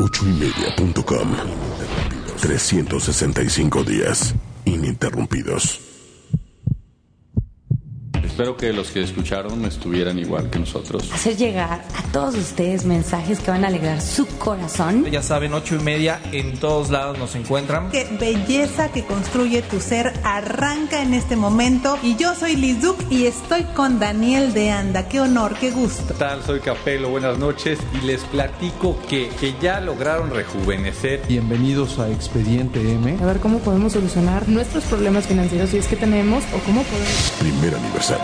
Ochoymedia.com 365 días ininterrumpidos. Espero que los que escucharon estuvieran igual que nosotros. Hacer llegar a todos ustedes mensajes que van a alegrar su corazón. Ya saben, ocho y media en todos lados nos encuentran. Qué belleza que construye tu ser arranca en este momento. Y yo soy Liz Duke y estoy con Daniel de Anda. Qué honor, qué gusto. ¿Qué tal? Soy Capelo, buenas noches. Y les platico que, que ya lograron rejuvenecer. Bienvenidos a Expediente M. A ver cómo podemos solucionar nuestros problemas financieros si es que tenemos o cómo podemos. Primer aniversario.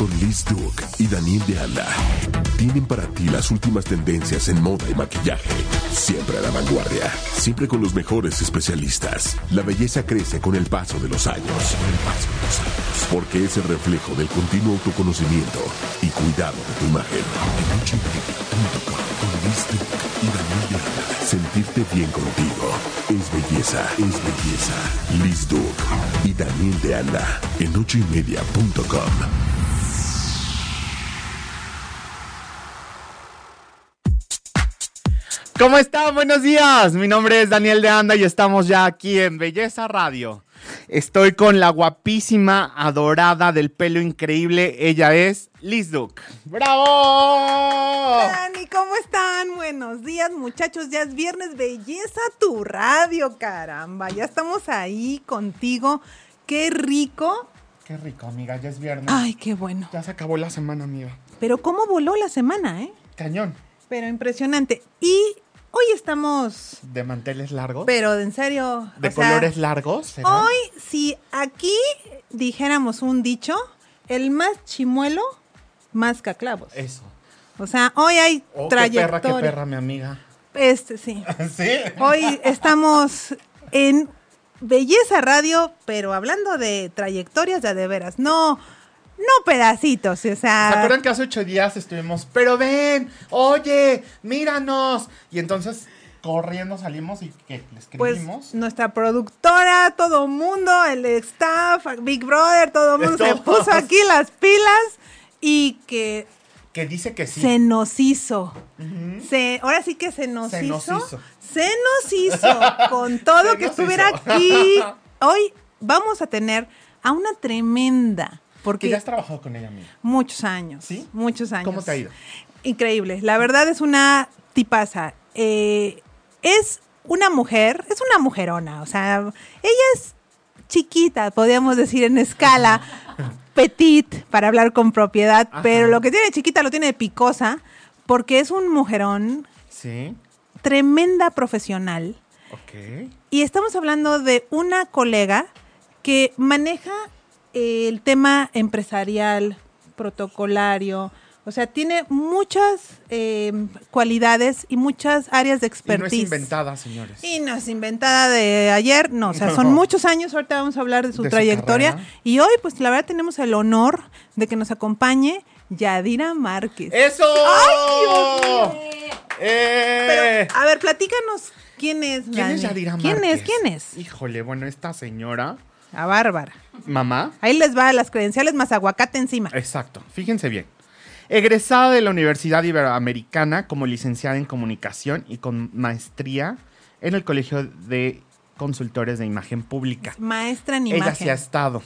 Con Liz Duke y Daniel de Anda. Tienen para ti las últimas tendencias en moda y maquillaje. Siempre a la vanguardia. Siempre con los mejores especialistas. La belleza crece con el paso de los años. El paso de los años. Porque es el reflejo del continuo autoconocimiento y cuidado de tu imagen. En con Liz Duke y Daniel de Anda. Sentirte bien contigo es belleza, es belleza. Liz Duke y Daniel de Anda en ochoymedia.com. ¿Cómo están? Buenos días. Mi nombre es Daniel de Anda y estamos ya aquí en Belleza Radio. Estoy con la guapísima, adorada, del pelo increíble. Ella es Liz Duke. ¡Bravo! Dani, ¿cómo están? Buenos días, muchachos. Ya es viernes, belleza tu radio, caramba. Ya estamos ahí contigo. Qué rico. Qué rico, amiga. Ya es viernes. Ay, qué bueno. Ya se acabó la semana, amiga. Pero cómo voló la semana, ¿eh? Cañón. Pero impresionante. Y hoy estamos, ¿De manteles largos? pero en serio. ¿De sea, colores largos? será? Hoy, si aquí dijéramos un dicho, el más chimuelo, más caclavos. Eso. O sea, hoy hay Oh, qué trayectoria. perra, qué perra, mi amiga. Este sí. ¿Sí? Hoy estamos en Belleza Radio, pero hablando de trayectorias de a de veras, no, no pedacitos, o ¿Se sea, acuerdan que hace ocho días estuvimos, pero ven, oye, míranos? Y entonces corriendo salimos y ¿qué? le pues escribimos. nuestra productora, todo mundo, el staff, Big Brother, todo el mundo se puso aquí las pilas y que que dice que sí. se nos hizo. Se, ahora sí que se nos, Se nos hizo, hizo. Se nos hizo. Con todo Se que estuviera hizo. aquí. Hoy vamos a tener a una tremenda. Que Porque ya has trabajado con ella, amiga. muchos años. ¿Sí? Muchos años. ¿Cómo te ha ido? Increíble. La verdad es una tipaza. Eh, es una mujer, es una mujerona. O sea, ella es chiquita, podríamos decir en escala, petit, para hablar con propiedad, pero lo que tiene de chiquita lo tiene de picosa, porque es un mujerón, Sí. tremenda profesional. Ok. Y estamos hablando de una colega que maneja el tema empresarial, protocolario. O sea, tiene muchas eh, cualidades y muchas áreas de Y no es expertise. inventada, señores. Y no es inventada de ayer, no, o sea, son muchos años, ahorita vamos a hablar de su De trayectoria. y hoy, pues la verdad, tenemos el honor de que nos acompañe Yadira Márquez. ¡Eso! ¡Ay, ¡Eh! Pero, a ver, platícanos quién es ¿Quién es Dani? Yadira ¿Quién es? Márquez? ¿Quién es? Híjole, bueno, esta señora, A Bárbara. mamá, Ahí les va las credenciales más aguacate encima. Exacto, fíjense bien. Egresada de la Universidad Iberoamericana como licenciada en comunicación y con maestría en el Colegio de Consultores de Imagen Pública. Maestra en Ella imagen. sí ha estado.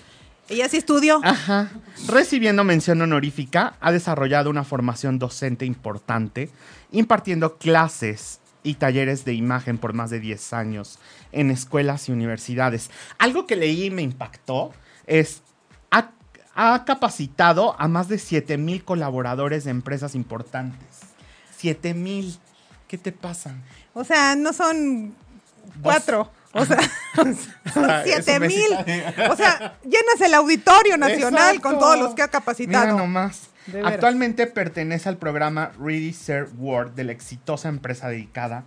Ella sí estudió. Ajá. Recibiendo mención honorífica, ha desarrollado una formación docente importante, impartiendo clases y talleres de imagen por más de 10 años en escuelas y universidades. Algo que leí y me impactó es, ha, ha capacitado a más de 7 mil colaboradores de empresas importantes. 7 mil. ¿Qué te pasa? O sea, no son cuatro. O sea, son siete mil. O sea, llenas el auditorio nacional con todos los que ha capacitado. Mira nomás. Actualmente pertenece al programa Ready Serve World de la exitosa empresa dedicada a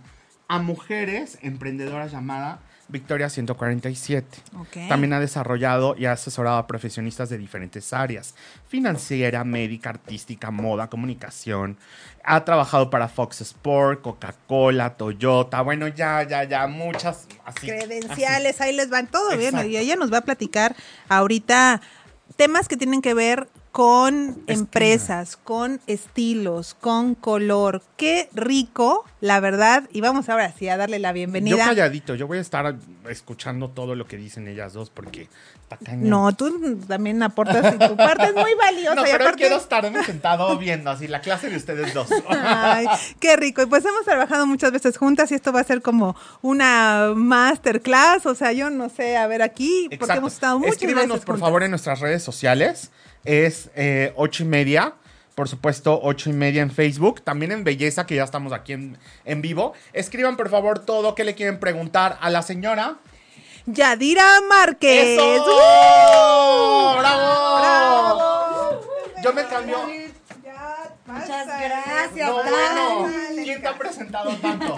mujeres emprendedoras llamada Victoria 147. Ok. También ha desarrollado y ha asesorado a profesionistas de diferentes áreas, financiera, médica, artística, moda, comunicación. Ha trabajado para Fox Sport, Coca-Cola, Toyota, bueno, ya, ya, ya, muchas así. credenciales, ahí les van todo bien. Y ella nos va a platicar ahorita temas que tienen que ver con empresas, con estilos, con color. Qué rico, la verdad. Y vamos ahora sí a darle la Yo bienvenida. calladito, yo voy a estar escuchando todo lo que dicen ellas dos porque. No, tú también aportas y tu parte es muy valiosa. No, y pero aparte- quiero estarme sentado viendo así la clase de ustedes dos. Ay, qué rico. Y pues hemos trabajado muchas veces juntas y esto va a ser como una masterclass. O sea, yo no sé, a ver aquí, porque hemos estado muchas Escríbanos, veces por juntas. favor, en nuestras redes sociales. Es eh, ocho y media. Por supuesto, ocho y media en Facebook. También en Belleza, que ya estamos aquí en, en vivo. Escriban, por favor, todo que le quieren preguntar a la señora. Yadira Márquez. ¡Eso! ¡Uh! ¡Bravo! ¡Bravo! Yo me cambio. Muchas gracias. No, bueno. ¿Quién te ha presentado tanto?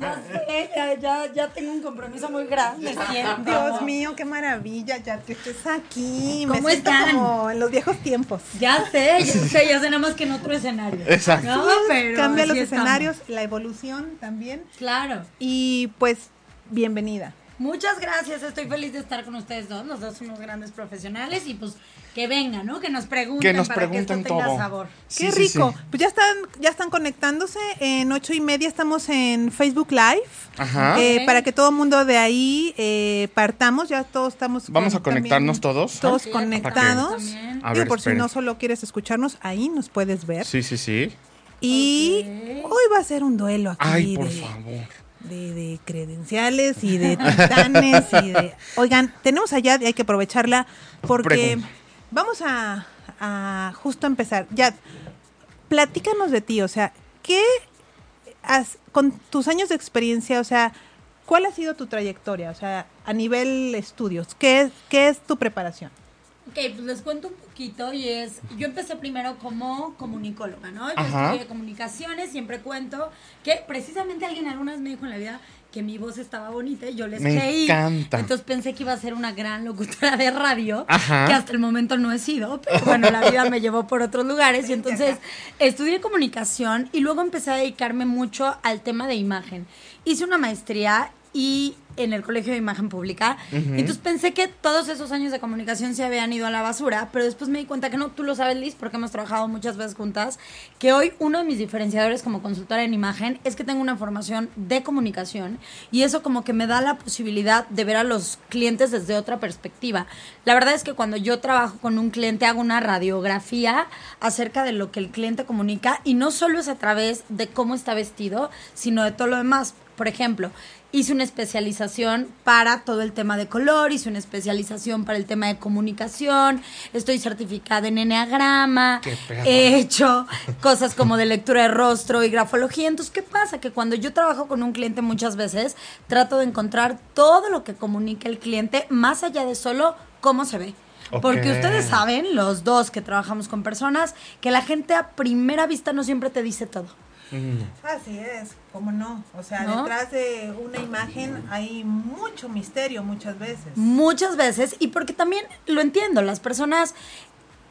Ya sé, ya, ya, ya tengo un compromiso muy grande. siento. Dios mío, qué maravilla, ya que estés aquí. ¿Cómo Me siento están? como en los viejos tiempos. Ya sé, ya sé, ya sé, nada más que en otro escenario. Exacto. No, pero Cambia los así estamos. escenarios, la evolución también. Claro. Y pues, bienvenida. Muchas gracias, estoy feliz de estar con ustedes dos, los dos unos grandes profesionales y pues que vengan, ¿no? Que nos pregunten Que nos para pregunten que esto tenga todo. sabor. Sí, Qué sí, rico. sí. Pues ya están, ya están conectándose. En ocho y media estamos en Facebook Live. Ajá. Eh. Para que todo el mundo de ahí eh, partamos, ya todos estamos. Vamos con- a conectarnos todos. Todos conectados. también. A Digo, ver, por si no solo quieres escucharnos, ahí nos puedes ver. Sí, sí, sí. Y hoy va a ser un duelo aquí Ay, por de, favor. De- de credenciales y de titanes y de... Oigan, tenemos allá y hay que aprovecharla porque vamos a, a justo empezar. Ya, platícanos de ti, o sea, ¿qué has, con tus años de experiencia, o sea, cuál ha sido tu trayectoria, o sea, a nivel estudios, qué, es- qué es tu preparación? Ok, pues les cuento un poquito y es, yo empecé primero como comunicóloga, ¿no? Yo Ajá. estudié comunicaciones, siempre cuento que precisamente alguien alguna vez me dijo en la vida que mi voz estaba bonita y yo les Me creí. encanta. Entonces pensé que iba a ser una gran locutora de radio, Ajá. que hasta el momento no he sido, pero bueno, la vida me llevó por otros lugares y entonces estudié comunicación y luego empecé a dedicarme mucho al tema de imagen. Hice una maestría y en el Colegio de Imagen Pública. Entonces pensé que todos esos años de comunicación se habían ido a la basura, pero después me di cuenta que no, tú lo sabes, Liz, porque hemos trabajado muchas veces juntas, que hoy uno de mis diferenciadores como consultora en imagen es que tengo una formación de comunicación y eso como que me da la posibilidad de ver a los clientes desde otra perspectiva. La verdad es que cuando yo trabajo con un cliente hago una radiografía acerca de lo que el cliente comunica y no solo es a través de cómo está vestido, sino de todo lo demás. Por ejemplo, hice una especialización para todo el tema de color, hice una especialización para el tema de comunicación, estoy certificada en Enneagrama, he hecho cosas como de lectura de rostro y grafología. Entonces, ¿qué pasa? Que cuando yo trabajo con un cliente muchas veces, trato de encontrar todo lo que comunica el cliente, más allá de solo cómo se ve. Porque ustedes saben, los dos que trabajamos con personas, que la gente a primera vista no siempre te dice todo. Así es, ¿cómo no? O sea, ¿No? detrás de una imagen hay mucho misterio muchas veces. Muchas veces, y porque también lo entiendo, las personas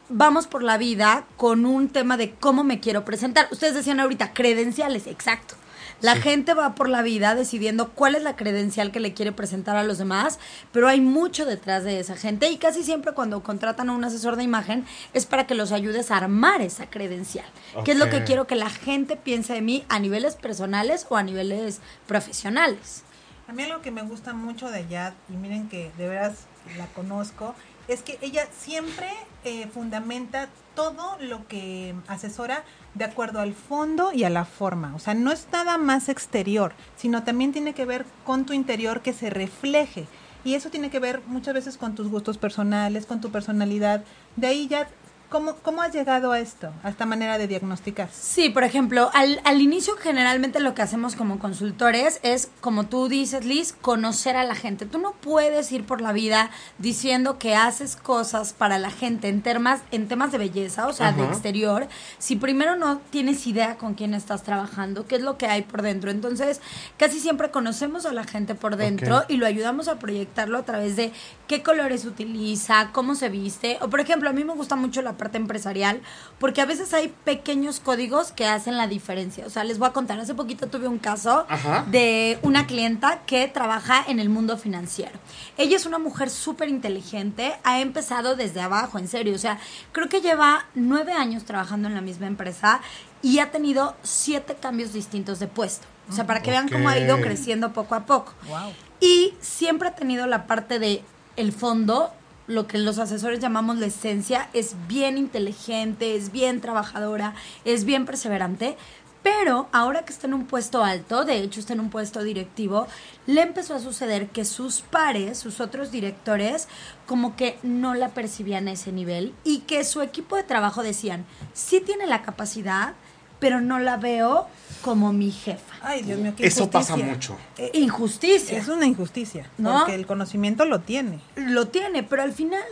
vamos por la vida con un tema de cómo me quiero presentar. Ustedes decían ahorita, credenciales, exacto. La gente va por la vida decidiendo cuál es la credencial que le quiere presentar a los demás, pero hay mucho detrás de esa gente y casi siempre cuando contratan a un asesor de imagen es para que los ayudes a armar esa credencial, que es lo que quiero que la gente piense de mí a niveles personales o a niveles profesionales. A mí algo que me gusta mucho de Yad, y miren que de veras la conozco, es que ella siempre eh, fundamenta todo lo que asesora de acuerdo al fondo y a la forma. O sea, no es nada más exterior, sino también tiene que ver con tu interior que se refleje. Y eso tiene que ver muchas veces con tus gustos personales, con tu personalidad. De ahí ya ¿Cómo, ¿Cómo has llegado a esto, a esta manera de diagnosticar? Sí, por ejemplo, al, al inicio generalmente lo que hacemos como consultores es, como tú dices, Liz, conocer a la gente. Tú no puedes ir por la vida diciendo que haces cosas para la gente en temas, en temas de belleza, o sea, de exterior, si primero no tienes idea con quién estás trabajando, qué es lo que hay por dentro. Entonces, casi siempre conocemos a la gente por dentro Ok. y lo ayudamos a proyectarlo a través de qué colores utiliza, cómo se viste. O por ejemplo, a mí me gusta mucho la parte empresarial porque a veces hay pequeños códigos que hacen la diferencia. O sea, les voy a contar, hace poquito tuve un caso Ajá. de una clienta que trabaja en el mundo financiero. Ella es una mujer súper inteligente, ha empezado desde abajo, en serio. O sea, creo que lleva nueve años trabajando en la misma empresa y ha tenido siete cambios distintos de puesto. O sea, para que vean cómo ha ido creciendo poco a poco. Wow. Y siempre ha tenido la parte de el fondo, lo que los asesores llamamos la esencia, es bien inteligente, es bien trabajadora, es bien perseverante. Pero ahora que está en un puesto alto, de hecho está en un puesto directivo, le empezó a suceder que sus pares, sus otros directores, como que no la percibían a ese nivel y que su equipo de trabajo decían, sí tiene la capacidad, pero no la veo como mi jefa. Ay, Dios mío, qué Eso pasa mucho. Eh, Injusticia. Es una injusticia, ¿No? porque el conocimiento lo tiene. lo tiene, pero al final,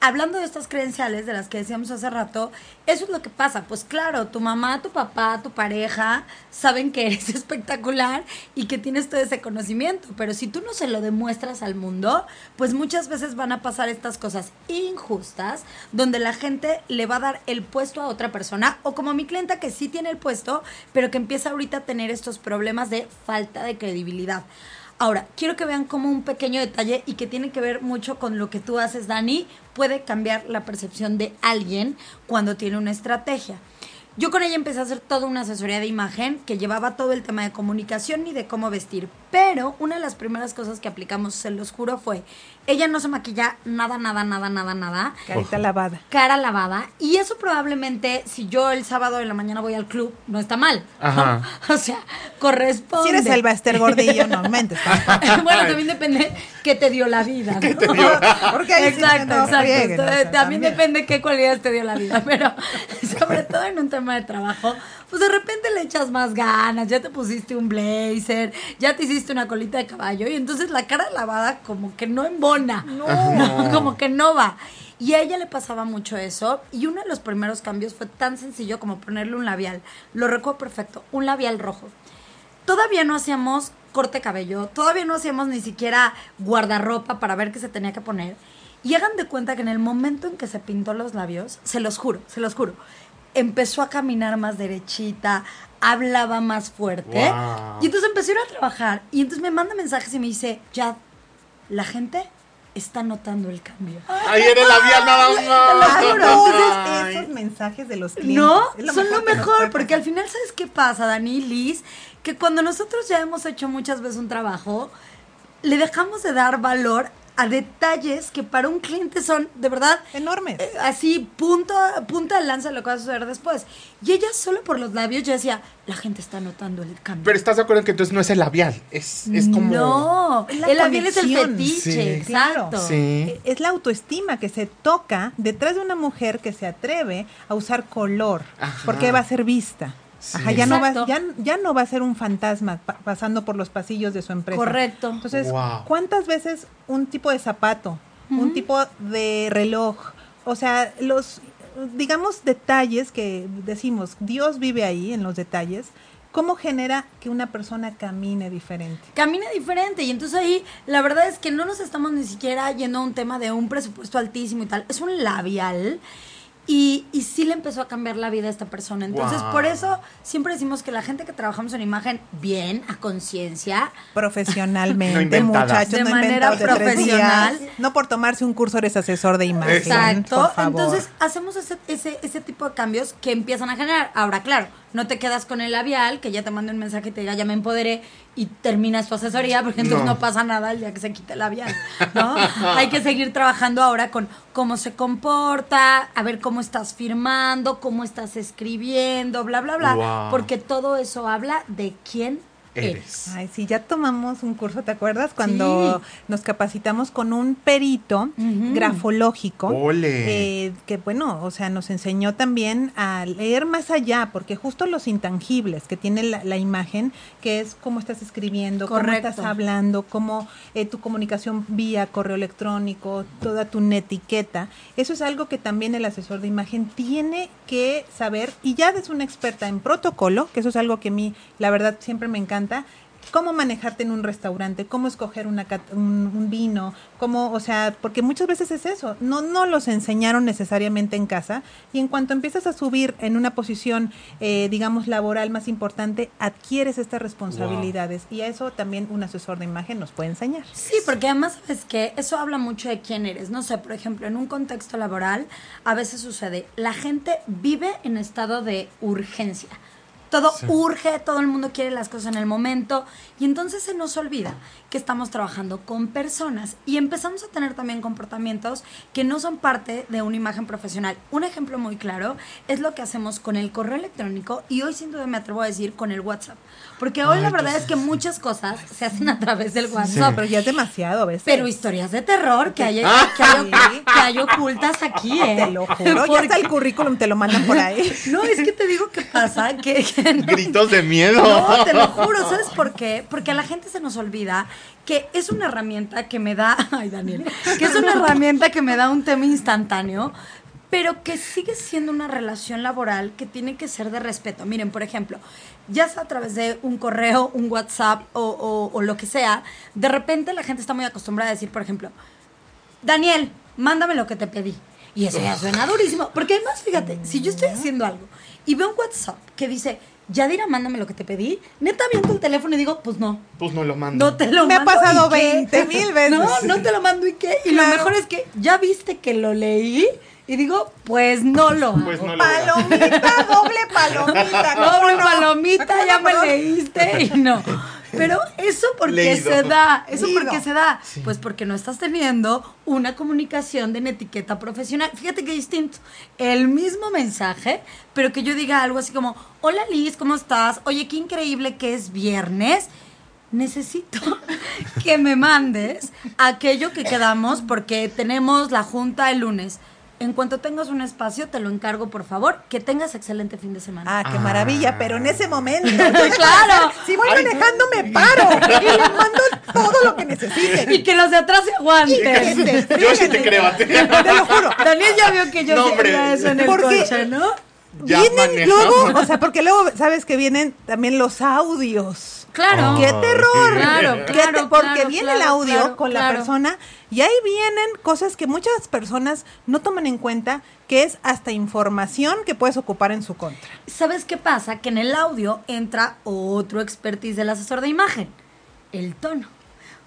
hablando de estas credenciales de las que decíamos hace rato, eso es lo que pasa. Pues claro, tu mamá, tu papá, tu pareja saben que eres espectacular y que tienes todo ese conocimiento, pero si tú no se lo demuestras al mundo, pues muchas veces van a pasar estas cosas injustas donde la gente le va a dar el puesto a otra persona o como mi clienta que sí tiene el puesto, pero que empieza ahorita a tener estos problemas de falta de credibilidad. Ahora, quiero que vean como un pequeño detalle y que tiene que ver mucho con lo que tú haces, Dani, puede cambiar la percepción de alguien cuando tiene una estrategia. Yo con ella empecé a hacer toda una asesoría de imagen que llevaba todo el tema de comunicación y de cómo vestir. Pero una de las primeras cosas que aplicamos, se los juro, fue, ella no se maquilla nada, nada, nada, nada, nada Carita lavada. cara lavada y eso probablemente si yo el sábado de la mañana voy al club no está mal ¿no? Ajá. o sea corresponde Si eres el Baster Gordillo, no mentes. bueno también depende qué te dio la vida ¿no? Porque ahí sí exacto no exacto frieguen, o sea, también, también. depende qué cualidades te dio la vida pero sobre todo en un tema de trabajo pues de repente le echas más ganas ya te pusiste un blazer ya te hiciste una colita de caballo y entonces la cara lavada como que no embona no, como que no va. Y a ella le pasaba mucho eso. Y uno de los primeros cambios fue tan sencillo como ponerle un labial. Lo recuerdo perfecto, un labial rojo. Todavía no hacíamos corte cabello, todavía no hacíamos ni siquiera guardarropa para ver qué se tenía que poner. Y hagan de cuenta que en el momento en que se pintó los labios, se los juro, se los juro, empezó a caminar más derechita, hablaba más fuerte. Wow. Y entonces empecé a ir a trabajar. Y entonces me manda mensajes y me dice, ya, la gente está notando el cambio. Ahí en el labial nada más. Entonces, esos mensajes de los clientes. No, son lo mejor, porque al final, ¿sabes qué pasa, Dani y Liz? Que cuando nosotros ya hemos hecho muchas veces un trabajo, le dejamos de dar valor a detalles que para un cliente son, de verdad, Enormes. eh, así, punto, punta de lanza lo que va a suceder después. Y ella solo por los labios, yo decía, la gente está notando el cambio. Pero estás de acuerdo en que entonces no es el labial, es, es como. No, el labial es el fetiche, Sí. exacto. Claro. Sí. Es la autoestima que se toca detrás de una mujer que se atreve a usar color, Ajá. porque va a ser vista. Sí. Ajá, ya, no va, ya, ya no va a ser un fantasma pa- pasando por los pasillos de su empresa. Correcto. Entonces, Wow. ¿cuántas veces un tipo de zapato, un tipo de reloj, o sea, los, digamos, detalles que decimos, Dios vive ahí en los detalles, ¿cómo genera que una persona camine diferente? camina diferente y entonces ahí la verdad es que no nos estamos ni siquiera yendo a un tema de un presupuesto altísimo y tal, es un labial y, y sí le empezó a cambiar la vida a esta persona. Entonces Wow. por eso siempre decimos que la gente que trabajamos en imagen bien, a conciencia, Profesionalmente, No muchachos, De no manera profesional. días. No por tomarse un curso eres asesor de imagen. Exacto. por favor. Entonces hacemos ese, ese, ese tipo de cambios que empiezan a generar. Ahora, claro, no te quedas con el labial, que ya te mande un mensaje y te diga, ya me empoderé, y terminas tu asesoría, porque entonces no, No. pasa nada el día que se quite el labial. ¿no? Hay que seguir trabajando ahora con cómo se comporta, a ver cómo estás firmando, cómo estás escribiendo, bla, bla, bla. Wow. Porque todo eso habla de quién eres. Ay, sí, ya tomamos un curso, ¿te acuerdas? Cuando Sí. nos capacitamos con un perito grafológico. Ole. eh, que bueno, o sea, nos enseñó también a leer más allá, porque justo los intangibles que tiene la, la imagen, que es cómo estás escribiendo, cómo Correcto. estás hablando, cómo eh, tu comunicación vía correo electrónico, toda tu netiqueta, eso es algo que también el asesor de imagen tiene que saber, y ya es una experta en protocolo, que eso es algo que a mí, la verdad, siempre me encanta, cómo manejarte en un restaurante, cómo escoger una un, un vino, cómo, o sea, porque muchas veces es eso, no, no los enseñaron necesariamente en casa y en cuanto empiezas a subir en una posición, eh, digamos, laboral más importante, adquieres estas responsabilidades y a eso también un asesor de imagen nos puede enseñar. Sí, porque además, ¿sabes qué? Eso habla mucho de quién eres. No sé, por ejemplo, en un contexto laboral, a veces sucede, la gente vive en estado de urgencia. Todo urge, todo el mundo quiere las cosas en el momento y entonces se nos olvida que estamos trabajando con personas y empezamos a tener también comportamientos que no son parte de una imagen profesional. Un ejemplo muy claro es lo que hacemos con el correo electrónico y hoy sin duda me atrevo a decir con el WhatsApp. Porque hoy la verdad es que muchas cosas se hacen a través del WhatsApp. No, pero ya es demasiado, ¿ves? Pero historias de terror que hay, Ah. que hay, que hay ocultas aquí, ¿eh? Te lo juro, ya está el currículum, te lo mandan por ahí. No, es que te digo qué pasa, que, que no. Gritos de miedo. No, te lo juro, ¿sabes por qué? Porque a la gente se nos olvida que es una herramienta que me da, ay Daniel, que es una herramienta que me da un tema instantáneo, pero que sigue siendo una relación laboral que tiene que ser de respeto. Miren, por ejemplo, ya sea a través de un correo, un WhatsApp o, o- o lo que sea, de repente la gente está muy acostumbrada a decir, por ejemplo, Daniel, mándame lo que te pedí. Y eso ya suena durísimo. Porque además, fíjate, si yo estoy haciendo algo y veo un WhatsApp que dice, Yadira, mándame lo que te pedí, neta viendo el teléfono y digo, pues no. Pues no lo mando. No te lo Me ha mando, pasado ¿y qué? 20 mil veces. No, no te lo mando y qué. Y lo mejor es que ya viste que lo leí y digo, pues no lo. Pues no lo. Palomita, doble palomita. ¿cómo Doble no? palomita, ya me leíste y no. Pero eso porque Leído. se da, eso Leído. porque se da, pues porque no estás teniendo una comunicación de etiqueta profesional. Fíjate qué distinto. El mismo mensaje, pero que yo diga algo así como, hola Liz, ¿cómo estás? Oye, qué increíble que es viernes. Necesito que me mandes aquello que quedamos porque tenemos la junta el lunes. En cuanto tengas un espacio, te lo encargo, por favor. Que tengas excelente fin de semana. Ah, qué maravilla, pero en ese momento. Claro. Si voy manejando, me paro y le mando todo lo que necesite. Y que los de atrás se aguanten. Yo sí te creo a ti. Te lo juro. Daniel ya vio que yo No, eso en el Porque- coche, ¿no? Ya vienen manejamos. luego, o sea, porque luego sabes que vienen también los audios. Claro. ¡Qué terror! Claro, ¿Qué claro, te- porque claro, viene el audio claro, con la persona y ahí vienen cosas que muchas personas no toman en cuenta, que es hasta información que puedes ocupar en su contra. ¿Sabes qué pasa? Que en el audio entra otro expertise del asesor de imagen, el tono.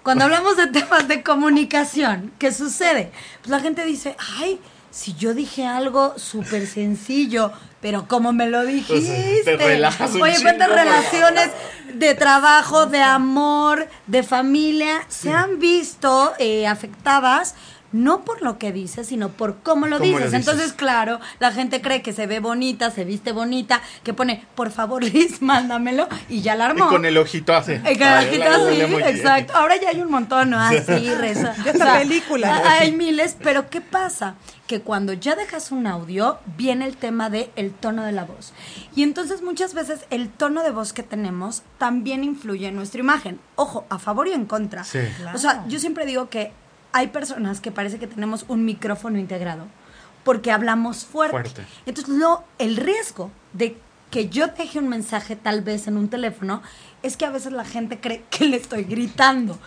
Cuando hablamos de temas de comunicación, ¿qué sucede? Pues la gente dice, ay, si yo dije algo súper sencillo, pero como me lo dijiste. te relajas un Oye, cuántas chingo, relaciones de trabajo, de amor, de familia se han visto eh, afectadas no por lo que dices, sino por cómo lo ¿Cómo lo dices. Entonces, claro, la gente cree que se ve bonita, se viste bonita, que pone, por favor, Liz, mándamelo, y ya la Y armó. con el ojito así. El carajito Ay, la- así, exacto. Ahora ya hay un montón, ¿no? Así, reza. Ya está película. a- Hay miles, pero ¿qué pasa? Que cuando ya dejas un audio, viene el tema de el tono de la voz. Y entonces muchas veces el tono de voz que tenemos también influye en nuestra imagen. Ojo, a favor y en contra. Sí. O sea, yo siempre digo que hay personas que parece que tenemos un micrófono integrado porque hablamos fuerte. Fuerte. Entonces, lo, el riesgo de que yo deje un mensaje tal vez en un teléfono es que a veces la gente cree que le estoy gritando.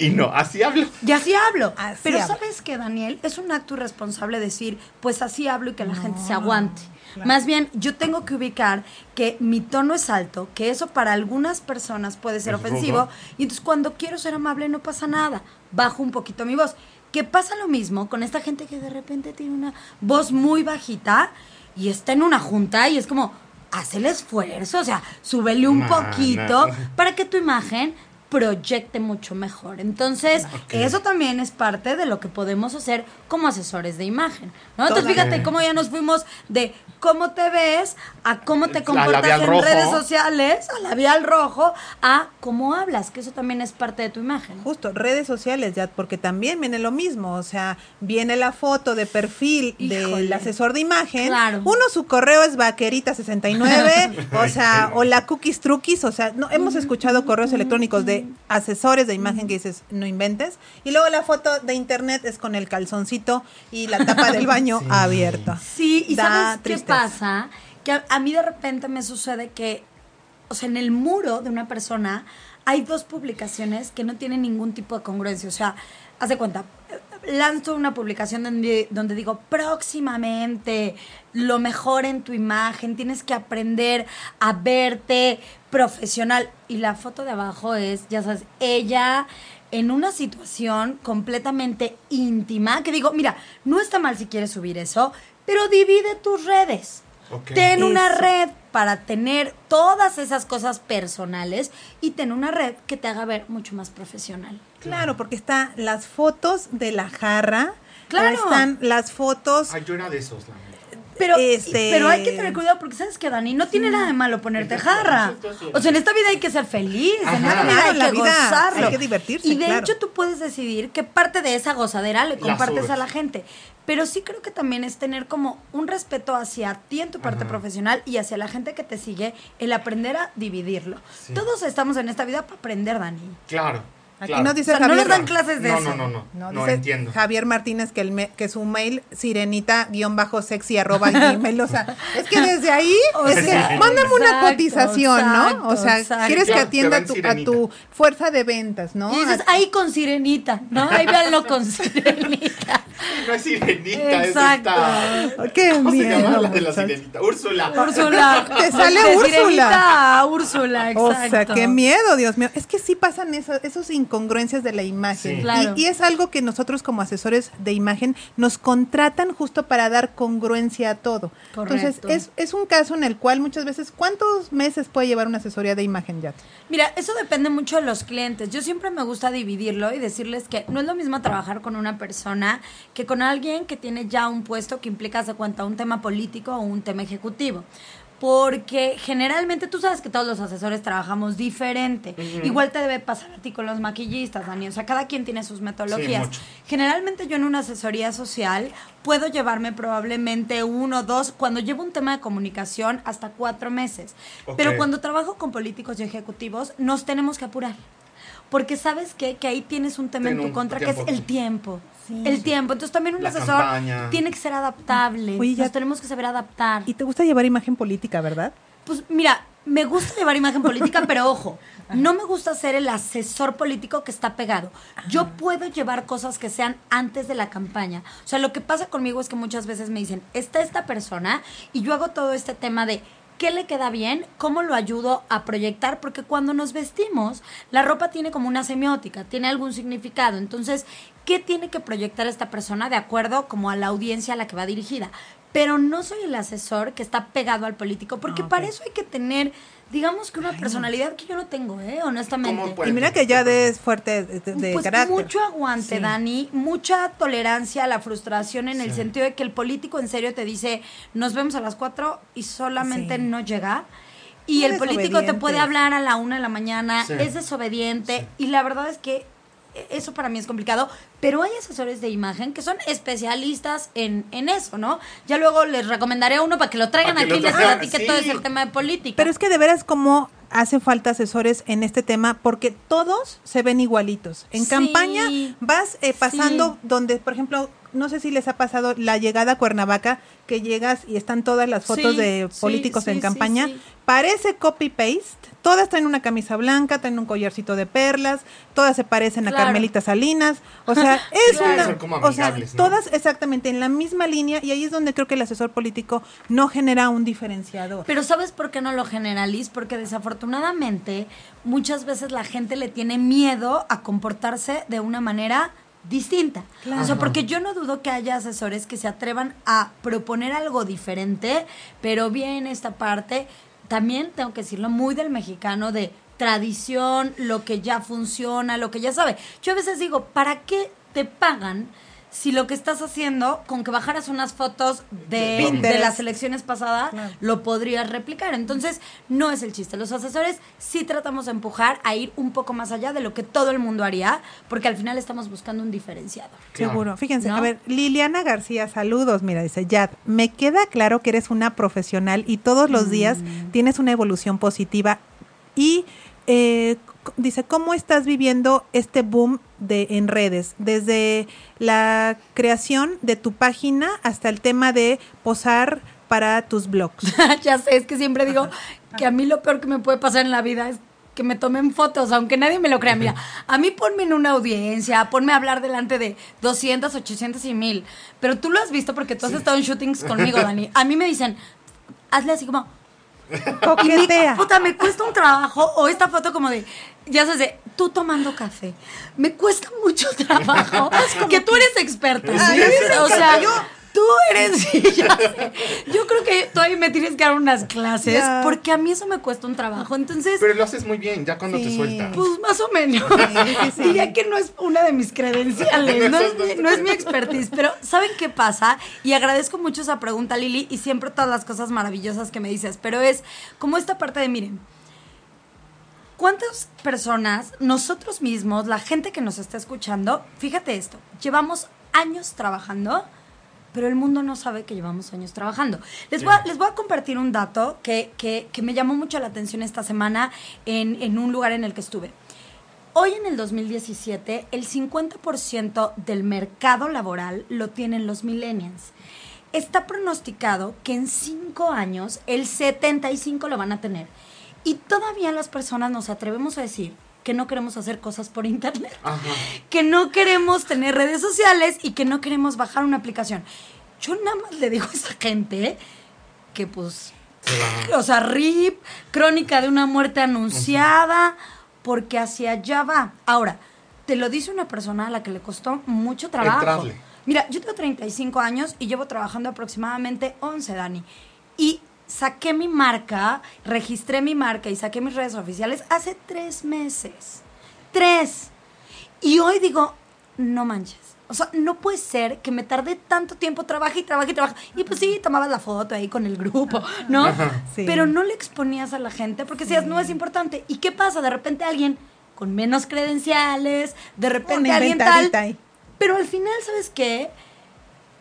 Y no, así hablo. Y así hablo. Así Pero hablo. ¿sabes qué, Daniel? Es un acto irresponsable decir, pues así hablo y que la gente se aguante. Más bien, yo tengo que ubicar que mi tono es alto, que eso para algunas personas puede ser Es ofensivo, rudo. y entonces cuando quiero ser amable no pasa nada, bajo un poquito mi voz. Que pasa lo mismo con esta gente que de repente tiene una voz muy bajita y está en una junta y es como, haz el esfuerzo, o sea, súbele un poquito para que tu imagen proyecte mucho mejor. Entonces, eso también es parte de lo que podemos hacer como asesores de imagen. ¿no? Entonces, fíjate cómo ya nos fuimos de cómo te ves a cómo te comportas en rojo. redes sociales, a labial rojo, a cómo hablas, que eso también es parte de tu imagen. Justo, redes sociales ya, porque también viene lo mismo, o sea, viene la foto de perfil Híjole. del asesor de imagen, Claro. uno su correo es vaquerita69, o sea, o la cookies truquis, o sea, no, hemos escuchado correos electrónicos de asesores de imagen que dices, no inventes, y luego la foto de internet es con el calzoncito y la tapa del baño abierta. Sí, y Da ¿sabes qué pasa? Que a, a mí de repente me sucede que, o sea, en el muro de una persona hay dos publicaciones que no tienen ningún tipo de congruencia. O sea, haz de cuenta, lanzo una publicación donde, donde digo, próximamente, lo mejor en tu imagen, tienes que aprender a verte profesional. Y la foto de abajo es, ya sabes, ella en una situación completamente íntima, que digo, mira, no está mal si quieres subir eso, pero divide tus redes. Ten una red para tener todas esas cosas personales y ten una red que te haga ver mucho más profesional. Claro, porque están las fotos de la jarra, Claro. están las fotos Ay, yo era de esos, la. Pero, Este- pero hay que tener cuidado porque sabes que Dani no tiene nada de malo ponerte jarra. O sea, en esta vida hay que ser feliz, en esta vida hay la que vida gozarlo. hay que divertirse, Y de claro. hecho tú puedes decidir qué parte de esa gozadera le compartes a la gente. Pero sí creo que también es tener como un respeto hacia ti en tu parte profesional y hacia la gente que te sigue, el aprender a dividirlo. Todos estamos en esta vida para aprender, Dani. Claro. Aquí claro. nos dice O sea, no Javier. nos dan clases de no, eso. No, no, no. No, No, entiendo. Javier Martínez que, el me- que su mail sirenita-sexy arroba gmail. O sea, es que desde ahí, O es que mándame una exacto, cotización, ¿no? O sea, exacto, quieres que atienda a tu, a fuerza de ventas, ¿no? Y dices, A- ahí con sirenita, ¿no? Ahí véanlo con sirenita. No es sirenita, Exacto. es esta. Qué ¿Cómo se miedo, llama la de la muchacho. sirenita? Úrsula. Úrsula. Te sale De Úrsula. sirenita a Úrsula, O exacto. sea, qué miedo, Dios mío. Es que sí pasan eso- esos incongruencias de la imagen. Sí. Claro. Y, y es algo que nosotros como asesores de imagen nos contratan justo para dar congruencia a todo. Entonces, es, es un caso en el cual muchas veces, ¿cuántos meses puede llevar una asesoría de imagen ya? Mira, eso depende mucho de los clientes. Yo siempre me gusta dividirlo y decirles que no es lo mismo trabajar con una persona que con alguien que tiene ya un puesto que implica, se cuenta, un tema político o un tema ejecutivo. Porque generalmente tú sabes que todos los asesores trabajamos diferente. Igual te debe pasar a ti con los maquillistas, Dani. O sea, cada quien tiene sus metodologías. Generalmente yo en una asesoría social puedo llevarme probablemente uno, dos, cuando llevo un tema de comunicación, hasta cuatro meses. Pero cuando trabajo con políticos y ejecutivos, nos tenemos que apurar. Porque sabes qué? que ahí tienes un tema Ten en tu contra, que es el tiempo. El tiempo. Entonces también un La asesor campaña. tiene que ser adaptable. Oye, ya- Nos tenemos que saber adaptar. Y te gusta llevar imagen política, ¿verdad? Pues mira, me gusta llevar imagen política, pero ojo, no me gusta ser el asesor político que está pegado. Yo puedo llevar cosas que sean antes de la campaña. O sea, lo que pasa conmigo es que muchas veces me dicen, está esta persona y yo hago todo este tema de qué le queda bien, cómo lo ayudo a proyectar, porque cuando nos vestimos, la ropa tiene como una semiótica, tiene algún significado. Entonces, ¿qué tiene que proyectar esta persona de acuerdo como a la audiencia a la que va dirigida? Pero no soy el asesor que está pegado al político, porque Ah, para eso hay que tener, digamos que una personalidad que yo no tengo, ¿eh? honestamente. Y mira que ya es fuerte de, de Pues carácter. mucho aguante, Sí. Dani, mucha tolerancia a la frustración en el sentido de que el político en serio te dice, nos vemos a las cuatro y solamente Sí. no llega. Y Muy el político te puede hablar a la una de la mañana, Sí. es desobediente y la verdad es que eso para mí es complicado, pero hay asesores de imagen que son especialistas en, en eso, ¿no? Ya luego les recomendaré a uno para que lo traigan que aquí y les platique sí. todo ese tema de política. Pero es que de veras como hace falta asesores en este tema porque todos se ven igualitos. En Sí. campaña vas eh, pasando Sí. donde, por ejemplo, no sé si les ha pasado la llegada a Cuernavaca, que llegas y están todas las fotos Sí, de políticos sí, en sí, campaña. sí. Parece copy-paste. Todas traen una camisa blanca, traen un collarcito de perlas, todas se parecen a. Carmelita Salinas. O sea, es Claro. una... Son como o sea, todas exactamente en la misma línea y ahí es donde creo que el asesor político no genera un diferenciador. Pero ¿sabes por qué no lo generaliz? Porque desafortunadamente muchas veces la gente le tiene miedo a comportarse de una manera distinta. O sea, porque yo no dudo que haya asesores que se atrevan a proponer algo diferente, pero bien esta parte, también tengo que decirlo, muy del mexicano de tradición, lo que ya funciona, lo que ya sabe. Yo a veces digo, ¿para qué te pagan si lo que estás haciendo, con que bajaras unas fotos de, de las elecciones pasadas, lo podrías replicar? Entonces, no es el chiste. Los asesores sí tratamos de empujar a ir un poco más allá de lo que todo el mundo haría, porque al final estamos buscando un diferenciador. Seguro. Fíjense, ¿No? a ver, Liliana García, saludos. Mira, dice, Yad, me queda claro que eres una profesional y todos los días Mm. tienes una evolución positiva. Y eh, dice, ¿cómo estás viviendo este boom de en redes? Desde la creación de tu página hasta el tema de posar para tus blogs. ya sé, es que siempre digo que a mí lo peor que me puede pasar en la vida es que me tomen fotos, aunque nadie me lo crea. Mira, a mí ponme en una audiencia, ponme a hablar delante de 200, 800 y 1000. Pero tú lo has visto porque tú has estado en shootings conmigo, Dani. A mí me dicen, hazle así como, Coquetea. Puta, me cuesta un trabajo. O esta foto como de, ya sabes, de tú tomando café. Me cuesta mucho trabajo. que tú eres experta. Ay, ¿sí? sí, o sea, yo- tú eres. sí, ya sé. Yo creo que todavía me tienes que dar unas clases. Ya. Porque a mí eso me cuesta un trabajo. Entonces, Pero lo haces muy bien, ya cuando te sueltas. pues más o menos. sí, sí. Diría que no es una de mis credenciales, no es, mi, no es mi expertise. Pero ¿saben qué pasa? Y agradezco mucho esa pregunta, Lili, y siempre todas las cosas maravillosas que me dices. Pero es como esta parte de, miren, ¿cuántas personas, nosotros mismos, la gente que nos está escuchando, fíjate esto, llevamos años trabajando pero el mundo no sabe que llevamos años trabajando. Les, voy, a, les voy a compartir un dato que, que- que me llamó mucho la atención esta semana en, en un lugar en el que estuve. Hoy en el 2017, el 50% del mercado laboral lo tienen los millennials. Está pronosticado que en cinco años el 75 lo van a tener. Y todavía las personas nos atrevemos a decir que no queremos hacer cosas por internet que no queremos tener redes sociales y que no queremos bajar una aplicación. Yo nada más le digo a esa gente que pues, o sea, RIP, crónica de una muerte anunciada, porque hacia allá va. Ahora, te lo dice una persona a la que le costó mucho trabajo. Entrarle. Mira, yo tengo 35 años y llevo trabajando aproximadamente 11, Dani. Y saqué mi marca, registré mi marca y saqué mis redes oficiales hace tres meses. Tres. Y hoy digo, no manches. O sea, no puede ser que me tardé tanto tiempo, trabaje y trabaje y trabaje. Y pues sí, tomabas la foto ahí con el grupo, ¿no? Sí. Pero no le exponías a la gente porque decías, no es importante. ¿Y qué pasa? De repente alguien con menos credenciales, de repente Una alguien tal. Pero al final, ¿sabes qué?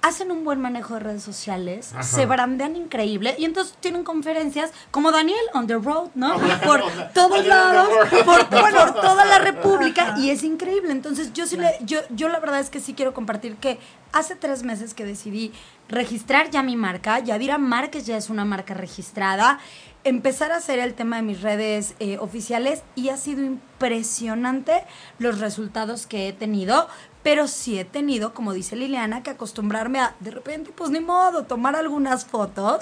Hacen un buen manejo de redes sociales, Ajá. se brandean increíble y entonces tienen conferencias como Daniel on the road, ¿no? Por todos lados, por, por toda la República y es increíble. Entonces yo sí le, yo, yo la verdad es que sí quiero compartir que hace tres meses que decidí registrar ya mi marca, Yadira Márquez ya es una marca registrada, empezar a hacer el tema de mis redes eh, oficiales y ha sido impresionante los resultados que he tenido, pero sí he tenido, como dice Liliana, que acostumbrarme a, de repente, pues ni modo, tomar algunas fotos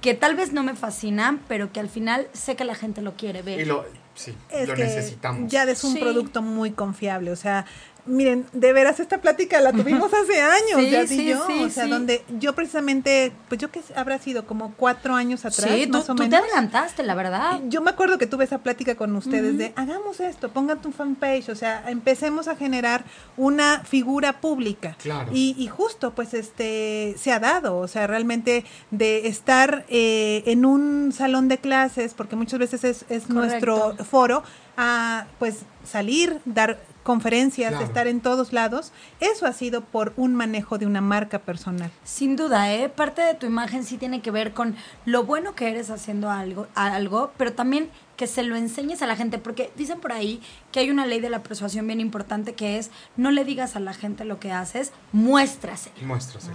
que tal vez no me fascinan, pero que al final sé que la gente lo quiere ver. Y lo, sí, Es lo que necesitamos. ya es un Sí. producto muy confiable, o sea, miren, de veras esta plática la tuvimos hace años, Sí, ya sí, y yo, sí, o sea, sí. donde yo precisamente, pues yo que habrá sido como cuatro años atrás, sí, tú, más o tú te adelantaste, la verdad. Yo me acuerdo que tuve esa plática con ustedes de hagamos esto, pongan tu fanpage, o sea, empecemos a generar una figura pública. Claro. Y, y justo, pues, este, se ha dado, o sea, realmente de estar eh, en un salón de clases, porque muchas veces es, es nuestro foro, a pues salir, dar conferencias, Claro. estar en todos lados, eso ha sido por un manejo de una marca personal. Sin duda, ¿eh? Parte de tu imagen sí tiene que ver con lo bueno que eres haciendo algo, algo, pero también que se lo enseñes a la gente, porque dicen por ahí que hay una ley de la persuasión bien importante que es no le digas a la gente lo que haces, muéstrase. Muéstrase.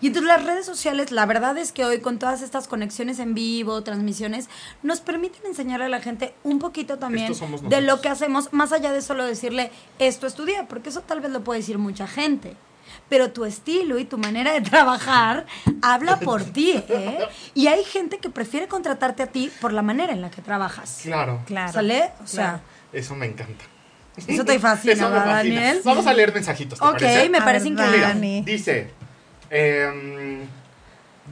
Y entonces las redes sociales, la verdad es que hoy con todas estas conexiones en vivo, transmisiones, nos permiten enseñarle a la gente un poquito también de lo que hacemos, más allá de solo decirle esto estudia, porque eso tal vez lo puede decir mucha gente. Pero tu estilo y tu manera de trabajar habla por ti, ¿eh? Y hay gente que prefiere contratarte a ti por la manera en la que trabajas. Claro. Claro. ¿Sale? O sea, Eso me encanta. eso te fascina, Eso me ¿verdad, fascina. Daniel? Vamos a leer mensajitos, ¿te Ok, parece? me parece increíble. Dice, em,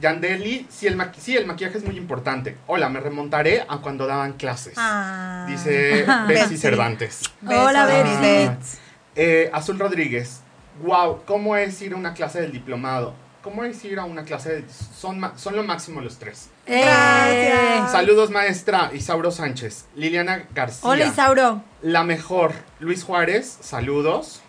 Yandeli, sí el, maqui- sí, el maquillaje es muy importante. Hola, me remontaré a cuando daban clases. Ah. Dice Betsy Betsy. Cervantes. Hola, Betsy. Bets. Eh, Azul Rodríguez. Wow, ¿cómo es ir a una clase del diplomado? ¿Cómo es ir a una clase de... Son, lo máximo los tres. Eh, Gracias. Saludos, maestra Isauro Sánchez. Liliana García. Hola, Isauro. La mejor. Luis Juárez, saludos.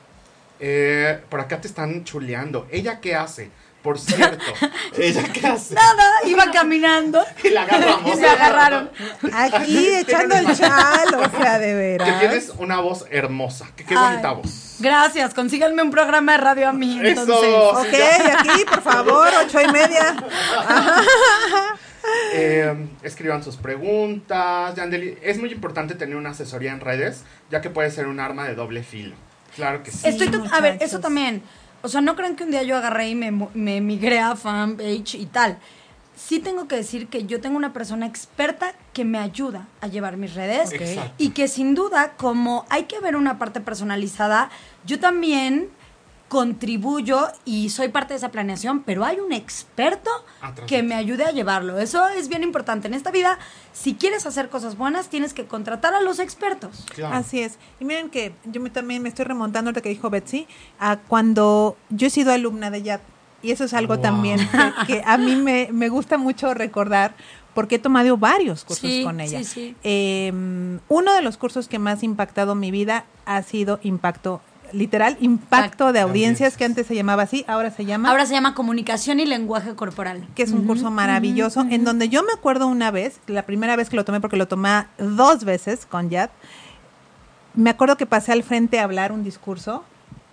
Eh, por acá te están chuleando. ¿Ella qué hace? Por cierto, ¿ella qué hace? Nada, iba caminando. Y la agarramos. Y se agarraron. Aquí echando el chal, o sea, de Que veras. tienes una voz hermosa. Que qué Ay, bonita voz. Gracias, consíganme un programa de radio a mí. Eso. Entonces. Ok, aquí, por favor, ocho y media. Eh, escriban sus preguntas. Yandeli, es muy importante tener una asesoría en redes, ya que puede ser un arma de doble filo. Claro que sí. Estoy to- a ver, eso también. O sea, no crean que un día yo agarré y me, me migré a fanpage y tal. Sí tengo que decir que yo tengo una persona experta que me ayuda a llevar mis redes y que sin duda, como hay que ver una parte personalizada, yo también contribuyo y soy parte de esa planeación, pero hay un experto Atrás que me ayude a llevarlo. Eso es bien importante. En esta vida, si quieres hacer cosas buenas, tienes que contratar a los expertos. Claro. Así es. Y miren que yo me- también me estoy remontando a lo que dijo Betsy, a cuando yo he sido alumna de YAT. Y eso es algo Wow. también que, que a mí me, me gusta mucho recordar porque he tomado varios cursos Sí, con ella. sí, sí. Eh, uno de los cursos que más ha impactado mi vida ha sido impacto, literal, impacto de audiencias, que antes se llamaba así, ahora se llama Ahora se llama comunicación y lenguaje corporal. que es un curso maravilloso, en donde yo me acuerdo una vez, la primera vez que lo tomé, porque lo tomé dos veces con Yad, me acuerdo que pasé al frente a hablar un discurso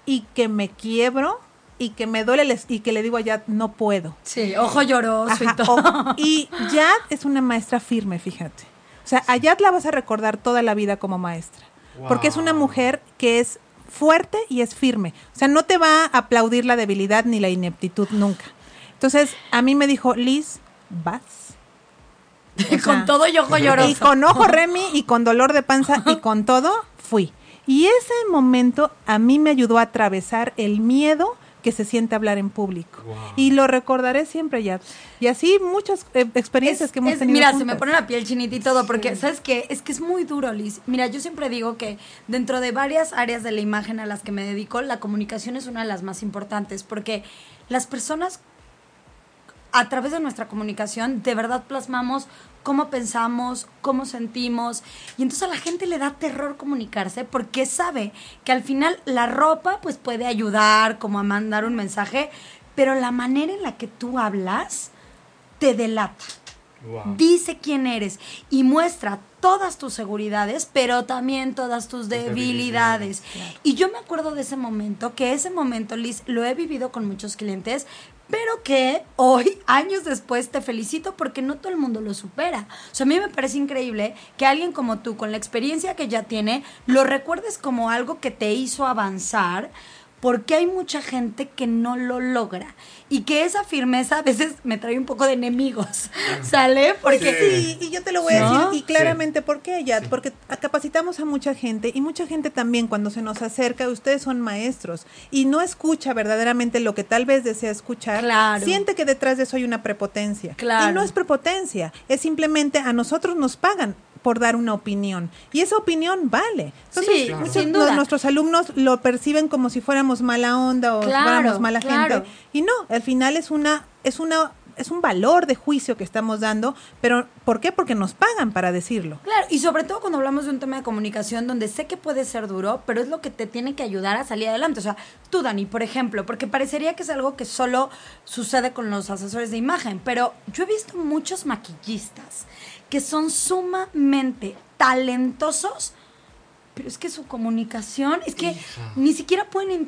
y que me quiebro y que me duele y que le digo a Yad, no puedo. Sí, ojo lloroso y todo. o- y Yad es una maestra firme, fíjate. O sea, a Yad la vas a recordar toda la vida como maestra. Porque es una mujer que es fuerte y es firme. O sea, no te va a aplaudir la debilidad ni la ineptitud nunca. Entonces, a mí me dijo, Liz, vas. O con sea, todo y ojo lloroso. Y con ojo Remy y con dolor de panza y con todo, fui. Y ese momento a mí me ayudó a atravesar el miedo que se siente hablar en público. Y lo recordaré siempre ya. Y así muchas eh, experiencias Es- que hemos es- tenido. Mira, se me pone la piel chinita y todo, porque, ¿sabes qué? Es que es muy duro, Liz. Mira, yo siempre digo que dentro de varias áreas de la imagen a las que me dedico, la comunicación es una de las más importantes, porque las personas, a través de nuestra comunicación, de verdad plasmamos cómo pensamos, cómo sentimos, y entonces a la gente le da terror comunicarse porque sabe que al final la ropa pues puede ayudar como a mandar un mensaje, pero la manera en la que tú hablas te delata Wow. dice quién eres y muestra todas tus seguridades, pero también todas tus debilidades. Y yo me acuerdo de ese momento, que ese momento, Liz, lo he vivido con muchos clientes, pero que hoy, años después, te felicito porque no todo el mundo lo supera. O sea, a mí me parece increíble que alguien como tú, con la experiencia que ya tiene, lo recuerdes como algo que te hizo avanzar porque hay mucha gente que no lo logra y que esa firmeza a veces me trae un poco de enemigos, ¿sale? Porque Sí, y yo te lo voy a decir, y claramente, ¿por qué, Yad? Porque capacitamos a mucha gente, y mucha gente también cuando se nos acerca, ustedes son maestros, y no escucha verdaderamente lo que tal vez desea escuchar, Claro. siente que detrás de eso hay una prepotencia. Claro. Y no es prepotencia, es simplemente a nosotros nos pagan por dar una opinión, y esa opinión vale. Entonces, Sí, Claro. muchos sin duda. nuestros alumnos lo perciben como si fuéramos mala onda o si Claro, fuéramos mala claro. gente, y no, al final es una, es una, es un valor de juicio que estamos dando, pero ¿por qué? Porque nos pagan para decirlo. Claro, y sobre todo cuando hablamos de un tema de comunicación donde sé que puede ser duro, pero es lo que te tiene que ayudar a salir adelante. O sea, tú, Dani, por ejemplo, porque parecería que es algo que solo sucede con los asesores de imagen, pero yo he visto muchos maquillistas que son sumamente talentosos, pero es que su comunicación, es que ni siquiera pueden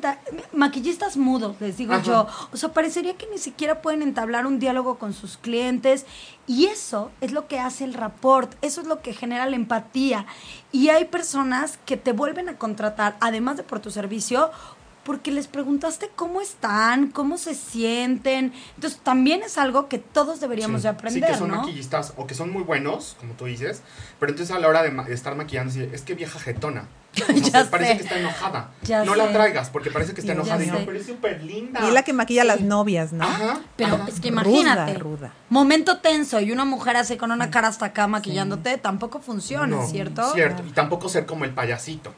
maquillistas mudos, les digo Ajá. yo. O sea, parecería que ni siquiera pueden entablar un diálogo con sus clientes. Y eso es lo que hace el rapport, eso es lo que genera la empatía. Y hay personas que te vuelven a contratar, además de por tu servicio, porque les preguntaste cómo están, cómo se sienten. Entonces, también es algo que todos deberíamos Sí, de aprender, Sí, que son ¿no? maquillistas o que son muy buenos, como tú dices, pero entonces a la hora de, ma- de estar maquillando, es que vieja jetona. O sea, Ya parece sé. que está enojada. Ya no sé. la traigas porque parece que está enojada. Y no, pero es súper linda. Y es la que maquilla a las novias, ¿no? Ajá. Pero ajá. es que imagínate, ruda. momento tenso y una mujer así con una cara hasta acá maquillándote, tampoco funciona, No, ¿cierto? Cierto. Y tampoco ser como el payasito.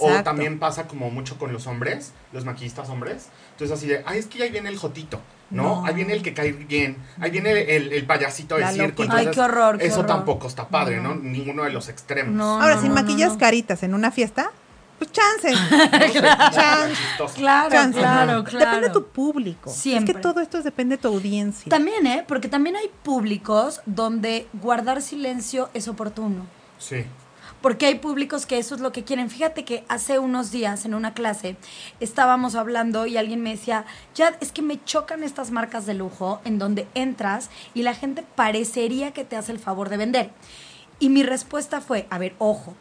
O también pasa como mucho con los hombres, los maquillistas hombres. Entonces así de, ay, es que ahí viene el jotito, ¿no? No. Ahí viene el que cae bien, ahí viene el, el- el payasito del La circo. loquita. Ay, qué horror, qué Eso horror. tampoco está padre, ¿no? Ninguno de los extremos. No, Ahora, no, si no, maquillas caritas en una fiesta, pues chance. Chance. Claro, chance. claro, claro. Depende de tu público. Siempre. Es que todo esto depende de tu audiencia. También, ¿eh? Porque también hay públicos donde guardar silencio es oportuno. Sí. Porque hay públicos que eso es lo que quieren. Fíjate que hace unos días en una clase estábamos hablando y alguien me decía, ya es que me chocan estas marcas de lujo en donde entras y la gente parecería que te hace el favor de vender. Y mi respuesta fue, a ver, ojo,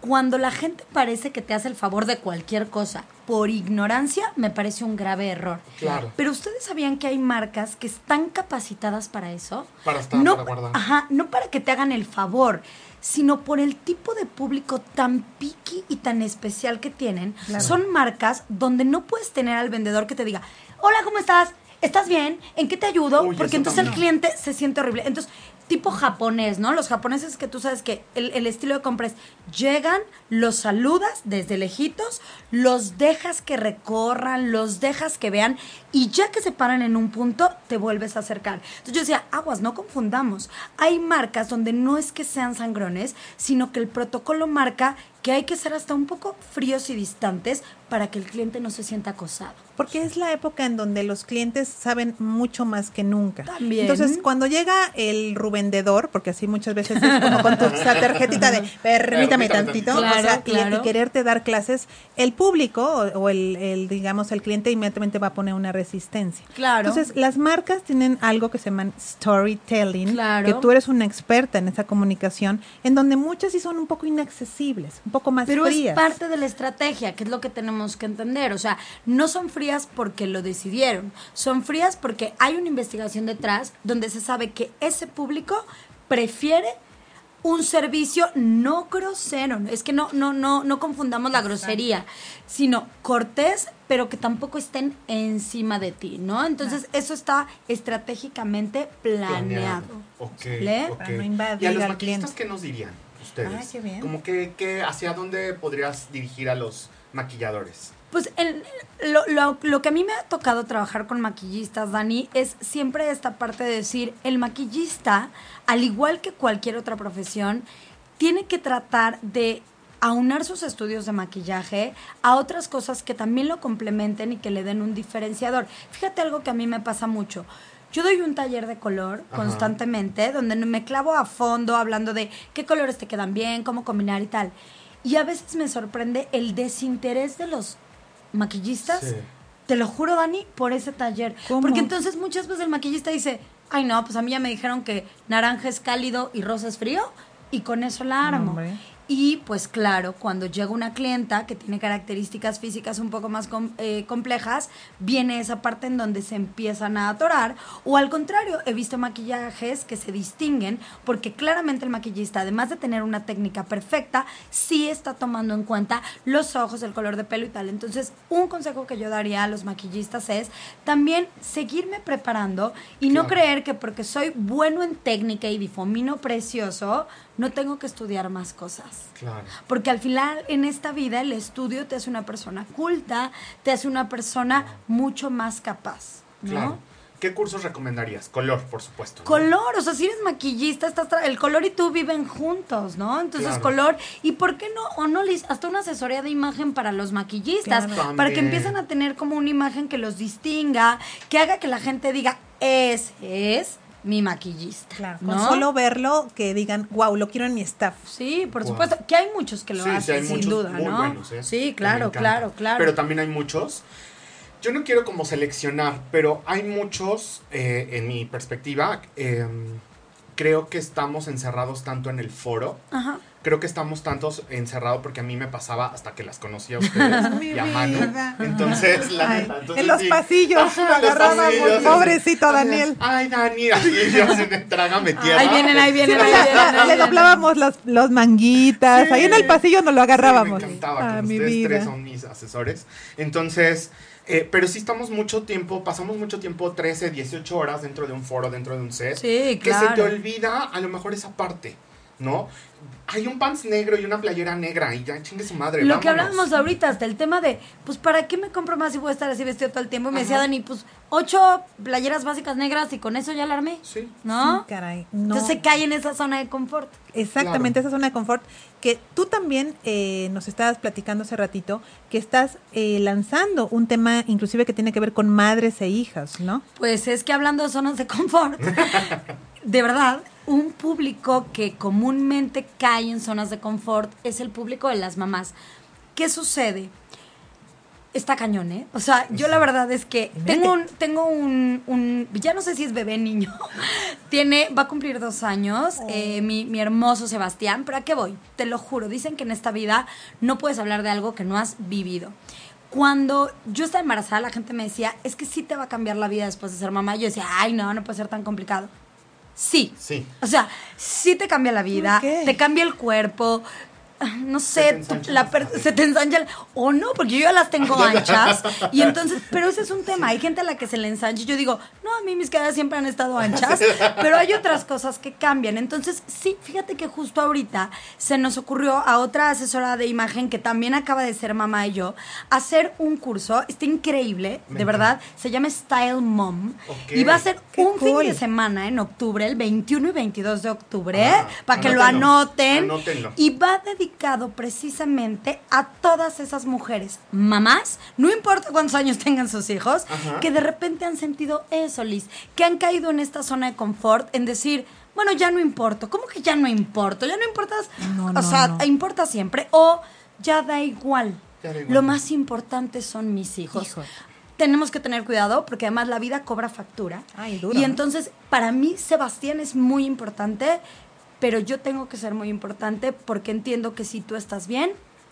cuando la gente parece que te hace el favor de cualquier cosa por ignorancia, me parece un grave error. Claro. Pero ustedes sabían que hay marcas que están capacitadas para eso? Para estar, no, para guardar. Ajá, no para que te hagan el favor, sino por el tipo de público tan picky y tan especial que tienen. Son marcas donde no puedes tener al vendedor que te diga, hola, ¿cómo estás? ¿Estás bien? ¿En qué te ayudo? Uy, Porque entonces el cliente se siente horrible. Entonces, tipo japonés, ¿no? Los japoneses que tú sabes que el, el estilo de compra es, llegan, los saludas desde lejitos, los dejas que recorran, los dejas que vean y ya que se paran en un punto, te vuelves a acercar. Entonces yo decía, aguas, no confundamos. Hay marcas donde no es que sean sangrones, sino que el protocolo marca que hay que ser hasta un poco fríos y distantes para que el cliente no se sienta acosado. Porque es la época en donde los clientes saben mucho más que nunca. También. Entonces, cuando llega el rubendedor, porque así muchas veces es como con tu tarjetita de permítame tantito, tantito. o sea, Claro, y- claro. y, quererte dar clases, el público o, o el, el, digamos, el cliente inmediatamente va a poner una resistencia. Claro. Entonces, las marcas tienen algo que se llama storytelling, Claro. que tú eres una experta en esa comunicación, en donde muchas sí son un poco inaccesibles, un poco más Pero frías. es parte de la estrategia, que es lo que tenemos que entender. O sea, no son frías porque lo decidieron, son frías porque hay una investigación detrás donde se sabe que ese público prefiere un servicio no grosero. Es que no, no, no, no confundamos la grosería, sino cortés, pero que tampoco estén encima de ti, ¿no? Entonces, eso está estratégicamente planeado. Ok, ¿Sale? ok. Para no invadir ¿Y a los al maquillistas cliente. qué nos dirían ustedes? Ay, qué bien. Como que, que hacia dónde podrías dirigir a los maquilladores? Pues el- lo, lo- lo que a mí me ha tocado trabajar con maquillistas, Dani, es siempre esta parte de decir, el maquillista, al igual que cualquier otra profesión, tiene que tratar de aunar sus estudios de maquillaje a otras cosas que también lo complementen y que le den un diferenciador. Fíjate algo que a mí me pasa mucho. Yo doy un taller de color Ajá. constantemente, donde me clavo a fondo hablando de qué colores te quedan bien, cómo combinar y tal. Y a veces me sorprende el desinterés de los maquillistas. Sí. Te lo juro, Dani, por ese taller. ¿Cómo? Porque entonces muchas veces el maquillista dice, ay no, pues a mí ya me dijeron que naranja es cálido y rosa es frío y con eso la armo. Hombre. Y pues claro, cuando llega una clienta que tiene características físicas un poco más com- eh, complejas, viene esa parte en donde se empiezan a atorar. O al contrario, he visto maquillajes que se distinguen porque claramente el maquillista, además de tener una técnica perfecta, sí está tomando en cuenta los ojos, el color de pelo y tal. Entonces, un consejo que yo daría a los maquillistas es también seguirme preparando y no creer que porque soy bueno en técnica y difumino precioso, no tengo que estudiar más cosas. Claro. Porque al final en esta vida el estudio te hace una persona culta, te hace una persona mucho más capaz, ¿no? Claro. ¿Qué cursos recomendarías? Color, por supuesto. ¿no? Color, o sea, si eres maquillista, estás tra- el color y tú viven juntos, ¿no? Entonces, Claro. color, ¿y por qué no? O no, Liz, hasta una asesoría de imagen para los maquillistas, Claro. para que empiecen a tener como una imagen que los distinga, que haga que la gente diga, ese es mi maquillista. Claro, con ¿no? solo verlo que digan, wow, lo quiero en mi staff. Sí, por Wow. supuesto, que hay muchos que lo Sí, sí, hacen, hay sin muchos duda, muy ¿no? buenos, ¿eh? Sí, claro, claro, claro. Pero también hay muchos. Yo no quiero como seleccionar, pero hay muchos, eh, en mi perspectiva, eh, creo que estamos encerrados tanto en el foro. Ajá. Creo que estamos tantos encerrados porque a mí me pasaba hasta que las conocía a ustedes y a Manu. Entonces, la Ay, neta, entonces en los sí. pasillos los agarrábamos, pobrecito Daniel. Ay, Dani, así yo de trágame tierra. Ahí vienen, ahí vienen, ahí Le, vienen. le doblábamos los, los manguitas, Sí. ahí en el pasillo nos lo agarrábamos. Sí, me encantaba, Ah, con mi ustedes tres son mis asesores. Entonces, eh, pero sí estamos mucho tiempo, pasamos mucho tiempo, 13, 18 horas dentro de un foro, dentro de un set. Sí, Que se te claro. olvida a lo mejor esa parte, ¿no? Hay un pants negro y una playera negra y ya chingue su madre. Lo que hablábamos ahorita, hasta el tema de, pues, ¿para qué me compro más si voy a estar así vestido todo el tiempo? Y me decía Dani, pues, ocho playeras básicas negras y con eso ya la armé. Sí. ¿No? Sí, caray, no. Entonces se cae en esa zona de confort. Exactamente, esa zona de confort que tú también eh, nos estabas platicando hace ratito, que estás eh, lanzando un tema inclusive que tiene que ver con madres e hijas, ¿no? Pues es que hablando de zonas de confort, de verdad, un público que comúnmente cae en zonas de confort es el público de las mamás. ¿Qué sucede? Está cañón, ¿eh? O sea, yo la verdad es que tengo un, tengo un, un- ya no sé si es bebé niño, tiene, va a cumplir dos años, eh, mi, mi hermoso Sebastián, pero ¿a qué voy? Te lo juro, dicen que en esta vida no puedes hablar de algo que no has vivido. Cuando yo estaba embarazada, la gente me decía, es que sí te va a cambiar la vida después de ser mamá. Yo decía, ay, no, no puede ser tan complicado. Sí. Sí. O sea, sí te cambia la vida, te cambia el cuerpo. No Se te sé, ensanchan tu- la se te ensancha el- o no, porque yo ya las tengo anchas y entonces, pero ese es un tema, hay gente a la que se le ensancha y yo digo, no, a mí mis caderas siempre han estado anchas, pero hay otras cosas que cambian, entonces sí, fíjate que justo ahorita se nos ocurrió a otra asesora de imagen que también acaba de ser mamá y yo, hacer un curso, está increíble, Me de verdad, se llama Style Mom y va a ser Qué un fin de semana en octubre, el 21 y 22 de octubre, Ah, para que lo anoten. anótenlo. Y va dedicado precisamente a todas esas mujeres, mamás, no importa cuántos años tengan sus hijos, Ajá. que de repente han sentido eso, Liz, que han caído en esta zona de confort, en decir, bueno, ya no importo. ¿Cómo que ya no importo? Ya no importas, No, o no, sea, no. importa siempre, o ya da igual. Ya da igual. Lo más importante son mis hijos. Tenemos que tener cuidado porque además la vida cobra factura. Ay, duro, y ¿no? entonces, para mí, Sebastián es muy importante, pero yo tengo que ser muy importante porque entiendo que si tú estás bien,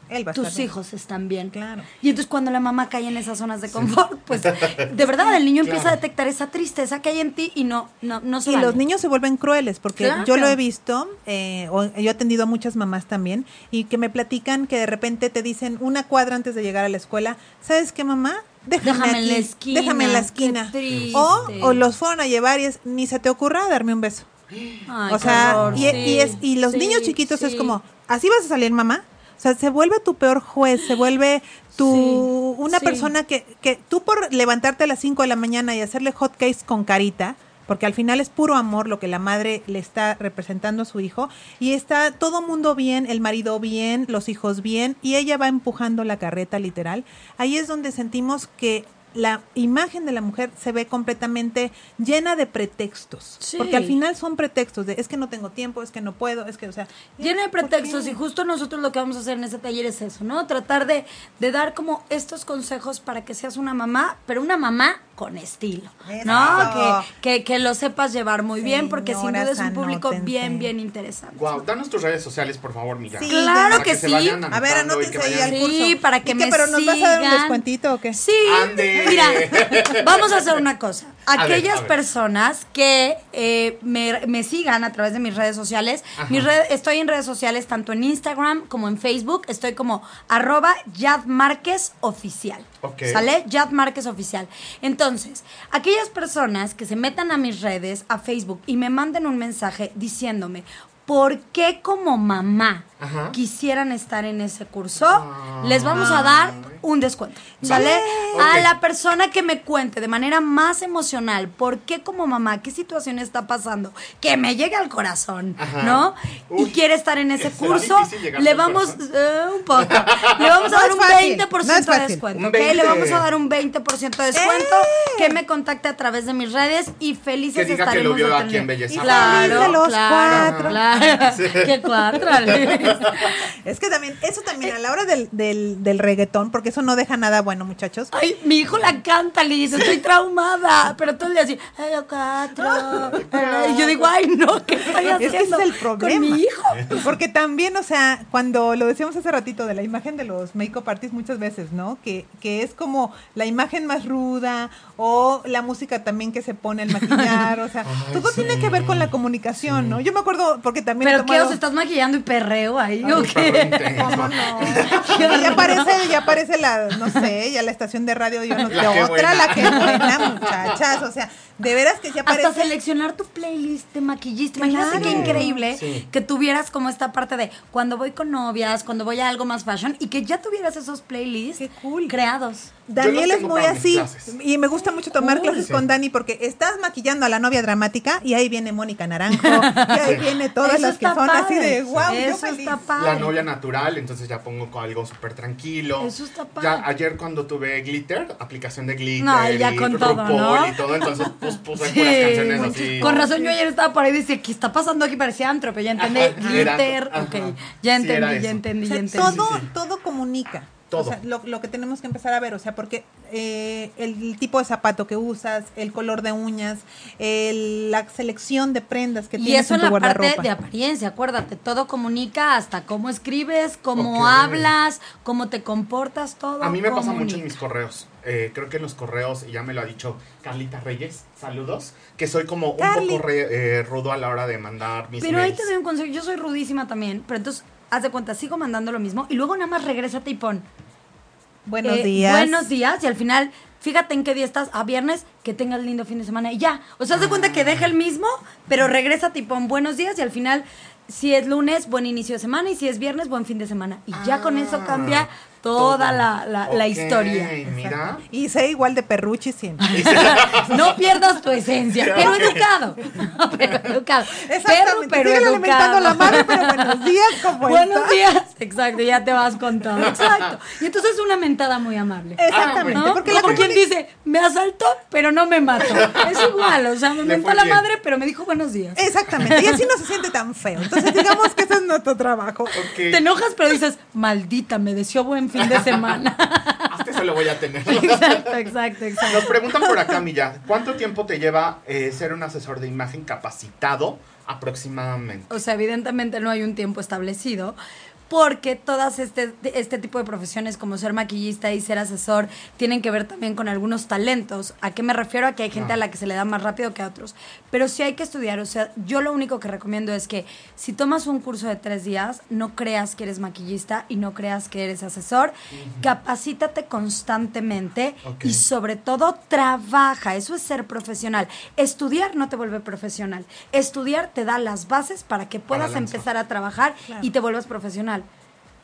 Él va a tus estar bien. hijos están bien. Claro. Y entonces cuando la mamá cae en esas zonas de confort, pues de verdad el niño empieza a detectar esa tristeza que hay en ti y no, no, no se Y vale. los niños se vuelven crueles, porque Claro. yo lo he visto, eh, o yo he atendido a muchas mamás también, y que me platican que de repente te dicen una cuadra antes de llegar a la escuela, ¿sabes qué, mamá? Déjame, Déjame en la esquina, Déjame en la esquina. o los fueron a llevar y es, ni se te ocurra darme un beso. Ay, o sea, y, sí, y es, y los sí, niños chiquitos es como, ¿así vas a salir, mamá? O sea, se vuelve tu peor juez, se vuelve tu una persona que, que tú por levantarte a las 5 de la mañana y hacerle hot cakes con carita, porque al final es puro amor lo que la madre le está representando a su hijo, y está todo mundo bien, el marido bien, los hijos bien, y ella va empujando la carreta literal. Ahí es donde sentimos que la imagen de la mujer se ve completamente llena de pretextos, Sí. porque al final son pretextos de es que no tengo tiempo, es que no puedo, es que, o sea, Llena de pretextos y justo nosotros lo que vamos a hacer en ese taller es eso, ¿no? Tratar de, de dar como estos consejos para que seas una mamá, pero una mamá con estilo, ¿no? Que, que, que lo sepas llevar muy bien porque sin duda es un público anótense. bien, bien interesante. Wow, danos tus redes sociales, por favor, mira. Sí, Claro que sí. A ver, anótense ahí al curso. Sí, para que ¿Y me pero nos vas a dar un descuentito o qué? Sí, Ande. mira, vamos a hacer una cosa. A ver, Aquellas a ver. personas que eh, me, me sigan a través de mis redes sociales, mis red- estoy en redes sociales tanto en Instagram como en Facebook, estoy como arroba Yad Márquez Oficial. ¿Sale? Yad Márquez Oficial. Entonces, aquellas personas que se metan a mis redes, a Facebook, y me manden un mensaje diciéndome, ¿por qué como mamá Ajá. quisieran estar en ese curso? Les vamos a dar un descuento. ¿Sale? A la persona que me cuente de manera más emocional por qué como mamá, qué situación está pasando, que me llegue al corazón, Ajá. ¿no? Uy, y quiere estar en ese ¿será curso, le vamos, eh, un poco, le vamos a No dar un fácil, 20% no es de fácil. descuento. Le 20. vamos a dar un 20% de descuento, ¡Eh! que me contacte a través de mis redes y felices Que diga que estaremos lo vio de aquí en Belleza Claro, feliz de los claro, cuatro. claro. Qué cuatro. Es que también, eso también, a la hora del, del, del reggaetón, porque eso no deja nada bueno, muchachos. Ay, mi hijo la canta, Liz, estoy traumada. Pero todo el día así, ay, cuatro. Y yo digo, ay, no, ¿qué estoy Es que ese haciendo es el problema. con mi hijo? Porque también, o sea, cuando lo decíamos hace ratito de la imagen de los make-up artists muchas veces, ¿no? Que, que es como la imagen más ruda o la música también que se pone al maquillar, o sea, todo tiene que ver con la comunicación, ¿no? Yo me acuerdo porque también... he ¿Pero qué? tomado- ¿Os estás maquillando y perreo ahí o Perro qué? intenso. ¿Cómo no? ya aparece, ya aparece la, no sé, ya la estación de radio, no La que otra, buena. la que buena, muchachas, o sea, de veras que ya Hasta aparece... seleccionar tu playlist de maquillista. Imagínate Claro. qué increíble Sí. que tuvieras como esta parte de cuando voy con novias, cuando voy a algo más fashion y que ya tuvieras esos playlists Qué cool. creados. Daniel Yo es muy así y me gusta mucho tomar Cool. clases Sí. con Dani porque estás maquillando a la novia dramática y ahí viene Mónica Naranjo y ahí viene todas Eso las que está son así padre. de wow, yo Eso feliz. está padre. La novia natural, entonces ya pongo con algo súper tranquilo. Eso está padre. Ya ayer cuando tuve glitter, aplicación de glitter No, ya y con todo, ¿no? y todo, entonces pues Sí, puras canciones así. Con razón, yo ayer estaba por ahí y decía, ¿qué está pasando aquí? Parecía antro, pero ya entendí. Ajá, Glitter, era- ok. Ya entendí, ya entendí, O ya entendí. todo, sí. todo comunica. Todo. O sea, lo, lo que tenemos que empezar a ver, o sea, porque eh, el tipo de zapato que usas, el color de uñas, el- la selección de prendas que Y tienes eso en tu la parte guardarropa. de apariencia, acuérdate, todo comunica hasta cómo escribes, cómo hablas, cómo te comportas, todo. A mí me pasa mucho en mis correos. Eh, creo que en los correos, y ya me lo ha dicho Carlita Reyes, saludos, que soy como un poco re- eh, rudo a la hora de mandar mis Pero ahí te doy un consejo, yo soy rudísima también, pero entonces, haz de cuenta, sigo mandando lo mismo y luego nada más regrésate y pon. Buenos eh, días. Buenos días y al final, fíjate en qué día estás, a viernes, que tengas lindo fin de semana y ya. O sea, haz de cuenta que deja el mismo, pero regrésate y pon buenos días y al final, si es lunes, buen inicio de semana y si es viernes, buen fin de semana. Y ya con eso Ah, cambia toda la, la- la Ok, historia. Mira. Y sé igual de perruchi siempre. No pierdas tu esencia, pero educado. No, pero educado. Perro, Exactamente. pero alimentando educado. la madre, pero buenos días, ¿cómo Buenos estás? días. Exacto, ya te vas con todo. Exacto. Y entonces es una mentada muy amable. Exactamente. ¿No? Porque la Como quien dice, me asaltó, pero no me mató. Es igual, o sea, me mentó la bien. madre, pero me dijo buenos días. Exactamente. Y así no se siente tan feo. Entonces, digamos que ese es nuestro trabajo. Te enojas, pero dices, maldita, me deseó buen fin de semana. Hasta eso lo voy a tener. exacto, exacto, exacto. Nos preguntan por acá, Milla, ¿cuánto tiempo te lleva eh, ser un asesor de imagen capacitado aproximadamente? O sea, evidentemente no hay un tiempo establecido. Porque todas este, este tipo de profesiones como ser maquillista y ser asesor tienen que ver también con algunos talentos. ¿A qué me refiero? A que hay gente a la que se le da más rápido que a otros. Pero sí hay que estudiar. O sea, yo lo único que recomiendo es que si tomas un curso de tres días, no creas que eres maquillista y no creas que eres asesor. Capacítate constantemente y sobre todo trabaja. Eso es ser profesional. Estudiar no te vuelve profesional. Estudiar te da las bases para que puedas empezar a trabajar Claro. y te vuelvas profesional.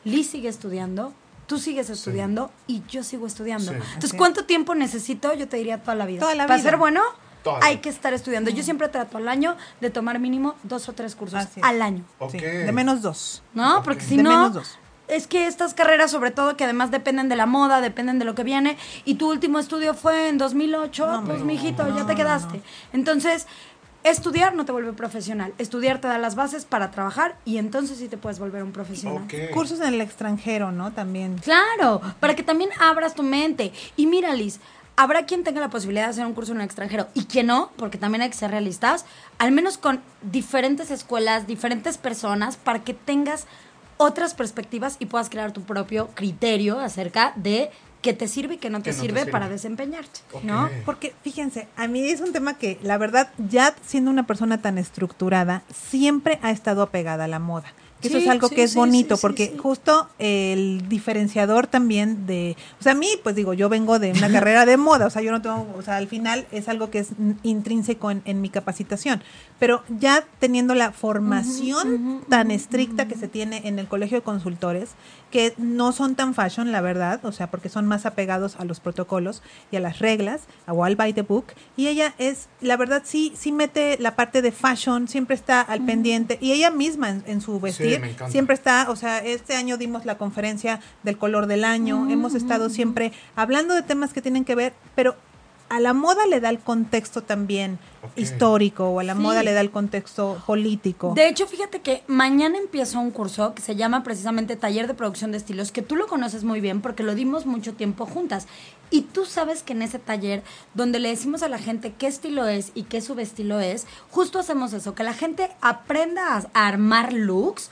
Liz sigue estudiando, tú sigues estudiando y yo sigo estudiando. Sí. Entonces, ¿cuánto tiempo necesito? Yo te diría toda la vida. Toda la Para vida. ser bueno, Toda hay vida. que estar estudiando. Yo siempre trato al año de tomar mínimo dos o tres cursos al año. Ok. Sí, de menos dos. ¿No? Porque si De no, menos dos. es que estas carreras, sobre todo, que además dependen de la moda, dependen de lo que viene, y tu último estudio fue en 2008, No, pues, no, mijito, ya te quedaste. Entonces, estudiar no te vuelve profesional. Estudiar te da las bases para trabajar y entonces sí te puedes volver un profesional. Cursos en el extranjero, ¿no? También. Claro, para que también abras tu mente. Y mira, Liz, habrá quien tenga la posibilidad de hacer un curso en el extranjero y quien no, porque también hay que ser realistas, al menos con diferentes escuelas, diferentes personas, para que tengas otras perspectivas y puedas crear tu propio criterio acerca de qué te sirve y qué no te, Qué no te sirve, para desempeñarte. ¿no? Porque fíjense, a mí es un tema que la verdad, ya siendo una persona tan estructurada, siempre ha estado apegada a la moda. Que eso es algo sí, que es sí, bonito, porque sí. justo el diferenciador también de, o sea, a mí, pues digo, yo vengo de una carrera de moda, o sea, yo no tengo, o sea, al final es algo que es intrínseco en, en mi capacitación, pero ya teniendo la formación tan estricta que se tiene en el colegio de consultores, que no son tan fashion, la verdad, o sea, porque son más apegados a los protocolos y a las reglas, a Wall by the Book, y ella es, la verdad, sí, sí mete la parte de fashion, siempre está al pendiente, y ella misma en, en su vestir, siempre está, o sea, este año dimos la conferencia del color del año, hemos estado siempre hablando de temas que tienen que ver, pero a la moda le da el contexto también histórico o a la Sí. moda le da el contexto político. De hecho, fíjate que mañana empieza un curso que se llama precisamente Taller de Producción de Estilos, que tú lo conoces muy bien porque lo dimos mucho tiempo juntas. Y tú sabes que en ese taller, donde le decimos a la gente qué estilo es y qué subestilo es, justo hacemos eso, que la gente aprenda a, armar looks,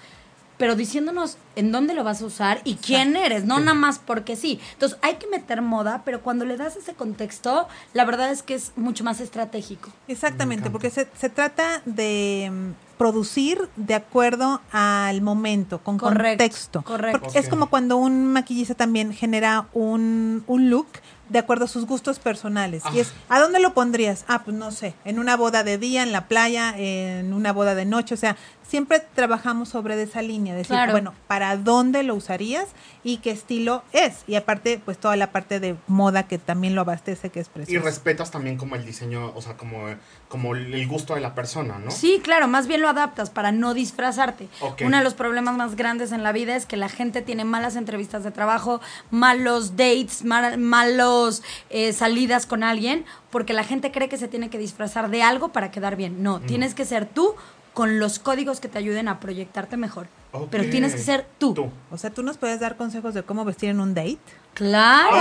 pero diciéndonos en dónde lo vas a usar y quién eres, no nada más porque sí. Entonces hay que meter moda, pero cuando le das ese contexto, la verdad es que es mucho más estratégico. Exactamente, porque se, se trata de mm, producir de acuerdo al momento, con Correcto, contexto. correcto. Porque Es como cuando un maquillista también genera un, un look de acuerdo a sus gustos personales. Y es, ¿a dónde lo pondrías? Ah, pues no sé, en una boda de día, en la playa, en una boda de noche. O sea, siempre trabajamos sobre esa línea, decir, Claro. bueno, ¿para dónde lo usarías y qué estilo es? Y aparte, pues toda la parte de moda que también lo abastece, que es Y respetas también como el diseño, o sea, como, como el gusto de la persona, ¿no? Sí, claro, más bien lo adaptas para no disfrazarte. Uno de los problemas más grandes en la vida es que la gente tiene malas entrevistas de trabajo, malos dates, mal- malos eh, salidas con alguien, porque la gente cree que se tiene que disfrazar de algo para quedar bien. No, tienes que ser tú con los códigos que te ayuden a proyectarte mejor. Ok. Pero tienes que ser tú. Tú. O sea, ¿tú nos puedes dar consejos de cómo vestir en un date? Claro.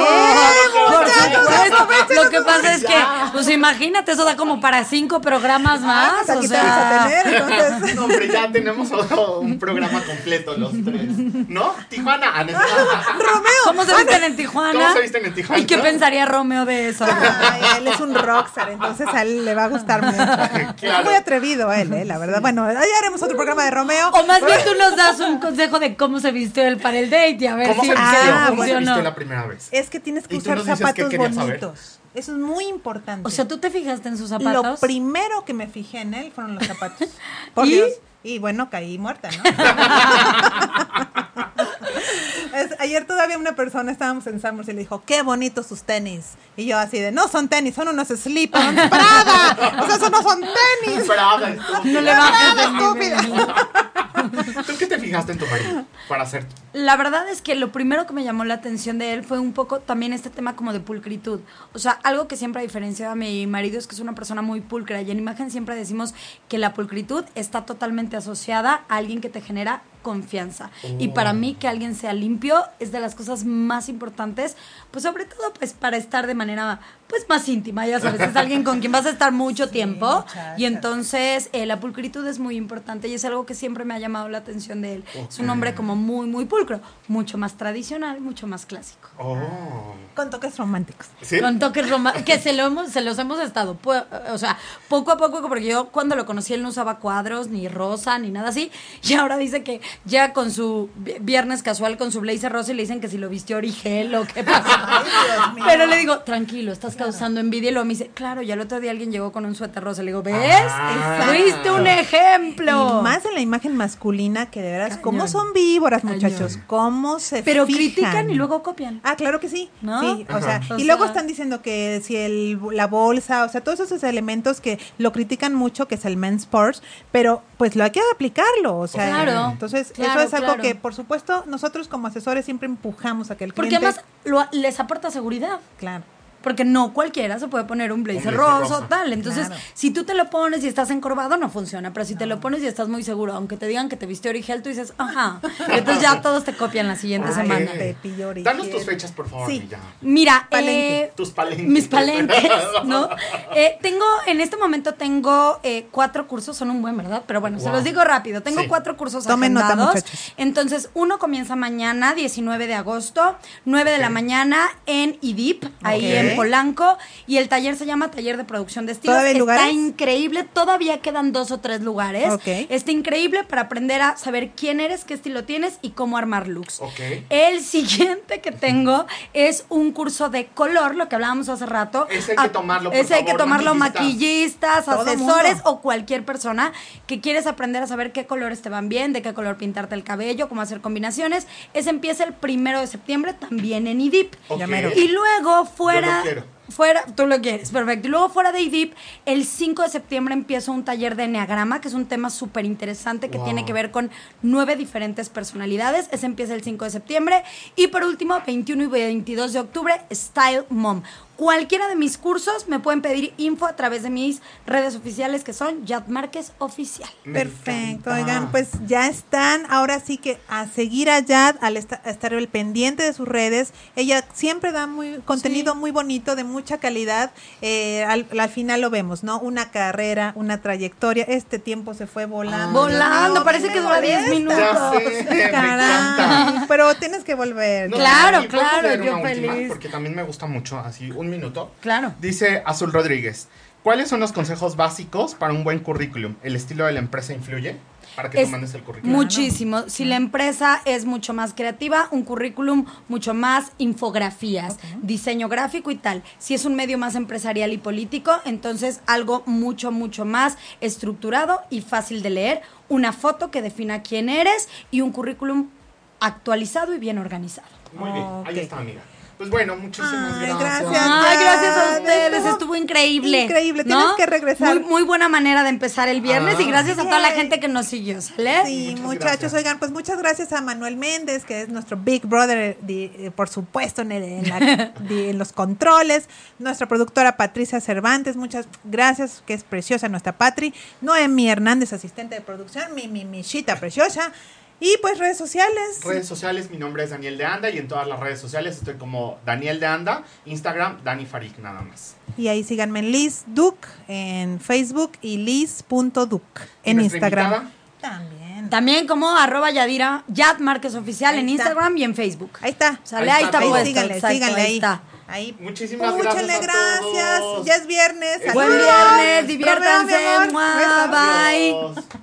Supuesto. Lo que pasa es que, pues imagínate, eso da como para cinco programas más. pues aquí o te vas a sea, tener, entonces. No, hombre, ya tenemos otro- un programa completo los tres. ¿No? Tijuana. Ah, no, Romeo. ¿Cómo se visten en Tijuana? ¿Cómo se visten en Tijuana? ¿Y qué pensaría Romeo de eso? Ay, él es un rockstar, entonces a él le va a gustar mucho. Claro. Es muy atrevido él, eh, la verdad. Bueno, ya haremos otro programa de Romeo. O más bien tú nos das un consejo de cómo se vistió él para el date y a ver ¿Cómo si se vistió? Ah, ¿Cómo se vistió la primera vez? Es que tienes que usar zapatos saber. bonitos. Eso es muy importante. O sea, ¿tú te fijaste en sus Lo zapatos? primero que me fijé en él fueron los zapatos. Por ¿Y? Dios. Y bueno, caí muerta, ¿no? Es- ayer todavía una persona, estábamos en Summers y le dijo, qué bonitos sus tenis. Y yo así de, no son tenis, son unos slippers, son Prada. O sea, esos no son tenis. Brava, estúpida. No le Prada, estúpida. ¿Tú qué te fijaste en tu marido para hacer? La verdad es que lo primero que me llamó la atención de él fue un poco también este tema como de pulcritud. O sea, algo que siempre ha diferenciado a mi marido es que es una persona muy pulcra y en imagen siempre decimos que la pulcritud está totalmente asociada a alguien que te genera confianza. Y para mí que alguien sea limpio es de las cosas más importantes, pues sobre todo pues para estar de manera pues más íntima, ya sabes, es alguien con quien vas a estar mucho tiempo muchacha. y entonces eh, la pulcritud es muy importante y es algo que siempre me ha llamado la atención de él. Es un hombre como muy, muy pulcro, mucho más tradicional, mucho más clásico. Oh. Con toques románticos. ¿Sí? Con toques románticos, que se, lo hemos, se los hemos estado, o sea, poco a poco, porque yo cuando lo conocí él no usaba cuadros, ni rosa, ni nada así, y ahora dice que ya con su vi- viernes casual, con su blazer rosa, y le dicen que si lo vistió Origel o qué pasa. Pero le digo, tranquilo, estás causando envidia, y luego me dice, claro, ya el otro día alguien llegó con un suéter rosa, le digo, ¿ves? Ah. Fuiste un ejemplo. Y más en la imagen masculina que de veras, Cañón. cómo son víboras, Cañón. muchachos, cómo se Pero fijan. critican y luego copian. Ah, claro que sí. ¿No? Sí, o sea, O y luego sea- están diciendo que si el, la bolsa, o sea, todos esos elementos que lo critican mucho, que es el men's purse, pero pues lo hay que aplicarlo, o sea, Claro, entonces claro, eso es algo claro. que por supuesto nosotros como asesores siempre empujamos a que el Porque cliente además lo- les aporta seguridad. claro. Porque no cualquiera se puede poner un blazer, blazer rosa o rosa. tal. Entonces, Claro. si tú te lo pones y estás encorvado, no funciona. Pero si te lo pones y estás muy seguro, aunque te digan que te viste origel, tú dices, ajá. Y entonces ya todos te copian la siguiente Ay, semana. Origel. Danos tus fechas, por favor, Sí. ya. Mira, Palenque. eh, Tus palenques. mis palenques, ¿no? Eh, tengo, en este momento tengo eh, cuatro cursos, son un buen, ¿verdad? Pero bueno, se los digo rápido. Tengo Sí. cuatro cursos Tomen nota, agendados. muchachos. Entonces, uno comienza mañana, 19 de agosto, 9 de la mañana en IDIP, ahí Ok. En Polanco, y el taller se llama Taller de Producción de Estilos. ¿Todavía Está lugares? increíble, todavía quedan dos o tres lugares. Ok. Está increíble para aprender a saber quién eres, qué estilo tienes y cómo armar looks. Ok. El siguiente que tengo es un curso de color, lo que hablábamos hace rato. Ese hay que tomarlo, por Ese hay que favor, tomarlo maquillistas. maquillistas, asesores o cualquier persona que quieres aprender a saber qué colores te van bien, de qué color pintarte el cabello, cómo hacer combinaciones. Ese empieza el primero de septiembre también en IDIP. Ok. Ya mero. Y luego fuera... Quiero. Fuera, tú lo quieres, perfecto. Y luego fuera de IDIP, el 5 de septiembre empieza un taller de Enneagrama, que es un tema súper interesante que Wow. tiene que ver con nueve diferentes personalidades. Ese empieza el 5 de septiembre. Y por último, 21 y 22 de octubre, Style Mom. Cualquiera de mis cursos me pueden pedir info a través de mis redes oficiales que son Yad Márquez Oficial. Perfecto, oigan, pues ya están, ahora sí que a seguir a Yad, al esta- a estar el pendiente de sus redes. Ella siempre da muy contenido muy bonito, de mucha calidad. Eh, al, al final lo vemos, ¿no? Una carrera, una trayectoria. Este tiempo se fue volando. Volando, No, parece que dura 10 molesta. Ya minutos. sé, Caray, pero tienes que volver. No, Claro, ¿y puedo claro, yo feliz. Porque también me gusta mucho, así, un minuto. Claro. Dice Azul Rodríguez, ¿cuáles son los consejos básicos para un buen currículum? ¿El estilo de la empresa influye para que Es tú mandes el currículum? Muchísimo. Si la empresa es mucho más creativa, un currículum mucho más infografías, diseño gráfico y tal. Si es un medio más empresarial y político, entonces algo mucho, mucho más estructurado y fácil de leer, una foto que defina quién eres y un currículum actualizado y bien organizado. Muy bien, ahí está, amiga. Pues bueno, muchísimas Ay, gracias. gracias. Ay, gracias a ustedes, estuvo estuvo increíble. increíble, ¿no? tienes que regresar. Muy, muy buena manera de empezar el viernes y Ah. gracias a toda la gente que nos siguió, ¿sale? Sí, Muchas muchachos, gracias. oigan, pues muchas gracias a Manuel Méndez, que es nuestro Big Brother, de- eh, por supuesto, en, el- en la- de- en los controles, nuestra productora Patricia Cervantes, muchas gracias, que es preciosa nuestra Patri, Noemi Hernández, asistente de producción, mi, mi, mi chita preciosa, y pues redes sociales. Redes sociales, mi nombre es Daniel de Anda y en todas las redes sociales estoy como Daniel de Anda, Instagram, Dani Farik, nada más. Y ahí síganme en Liz Duke en Facebook y liz.duc ¿Y en Instagram. invitada? También. También como arroba Yadira, Yad Márquez Oficial Ahí en está. Instagram y en Facebook. Ahí está. Sale, Ahí ahí está síganle, exacto, síganle ahí ahí. está. Ahí. Muchísimas Muchas gracias a gracias. Ya es viernes. Buen viernes, diviértanse. Mua. Bye.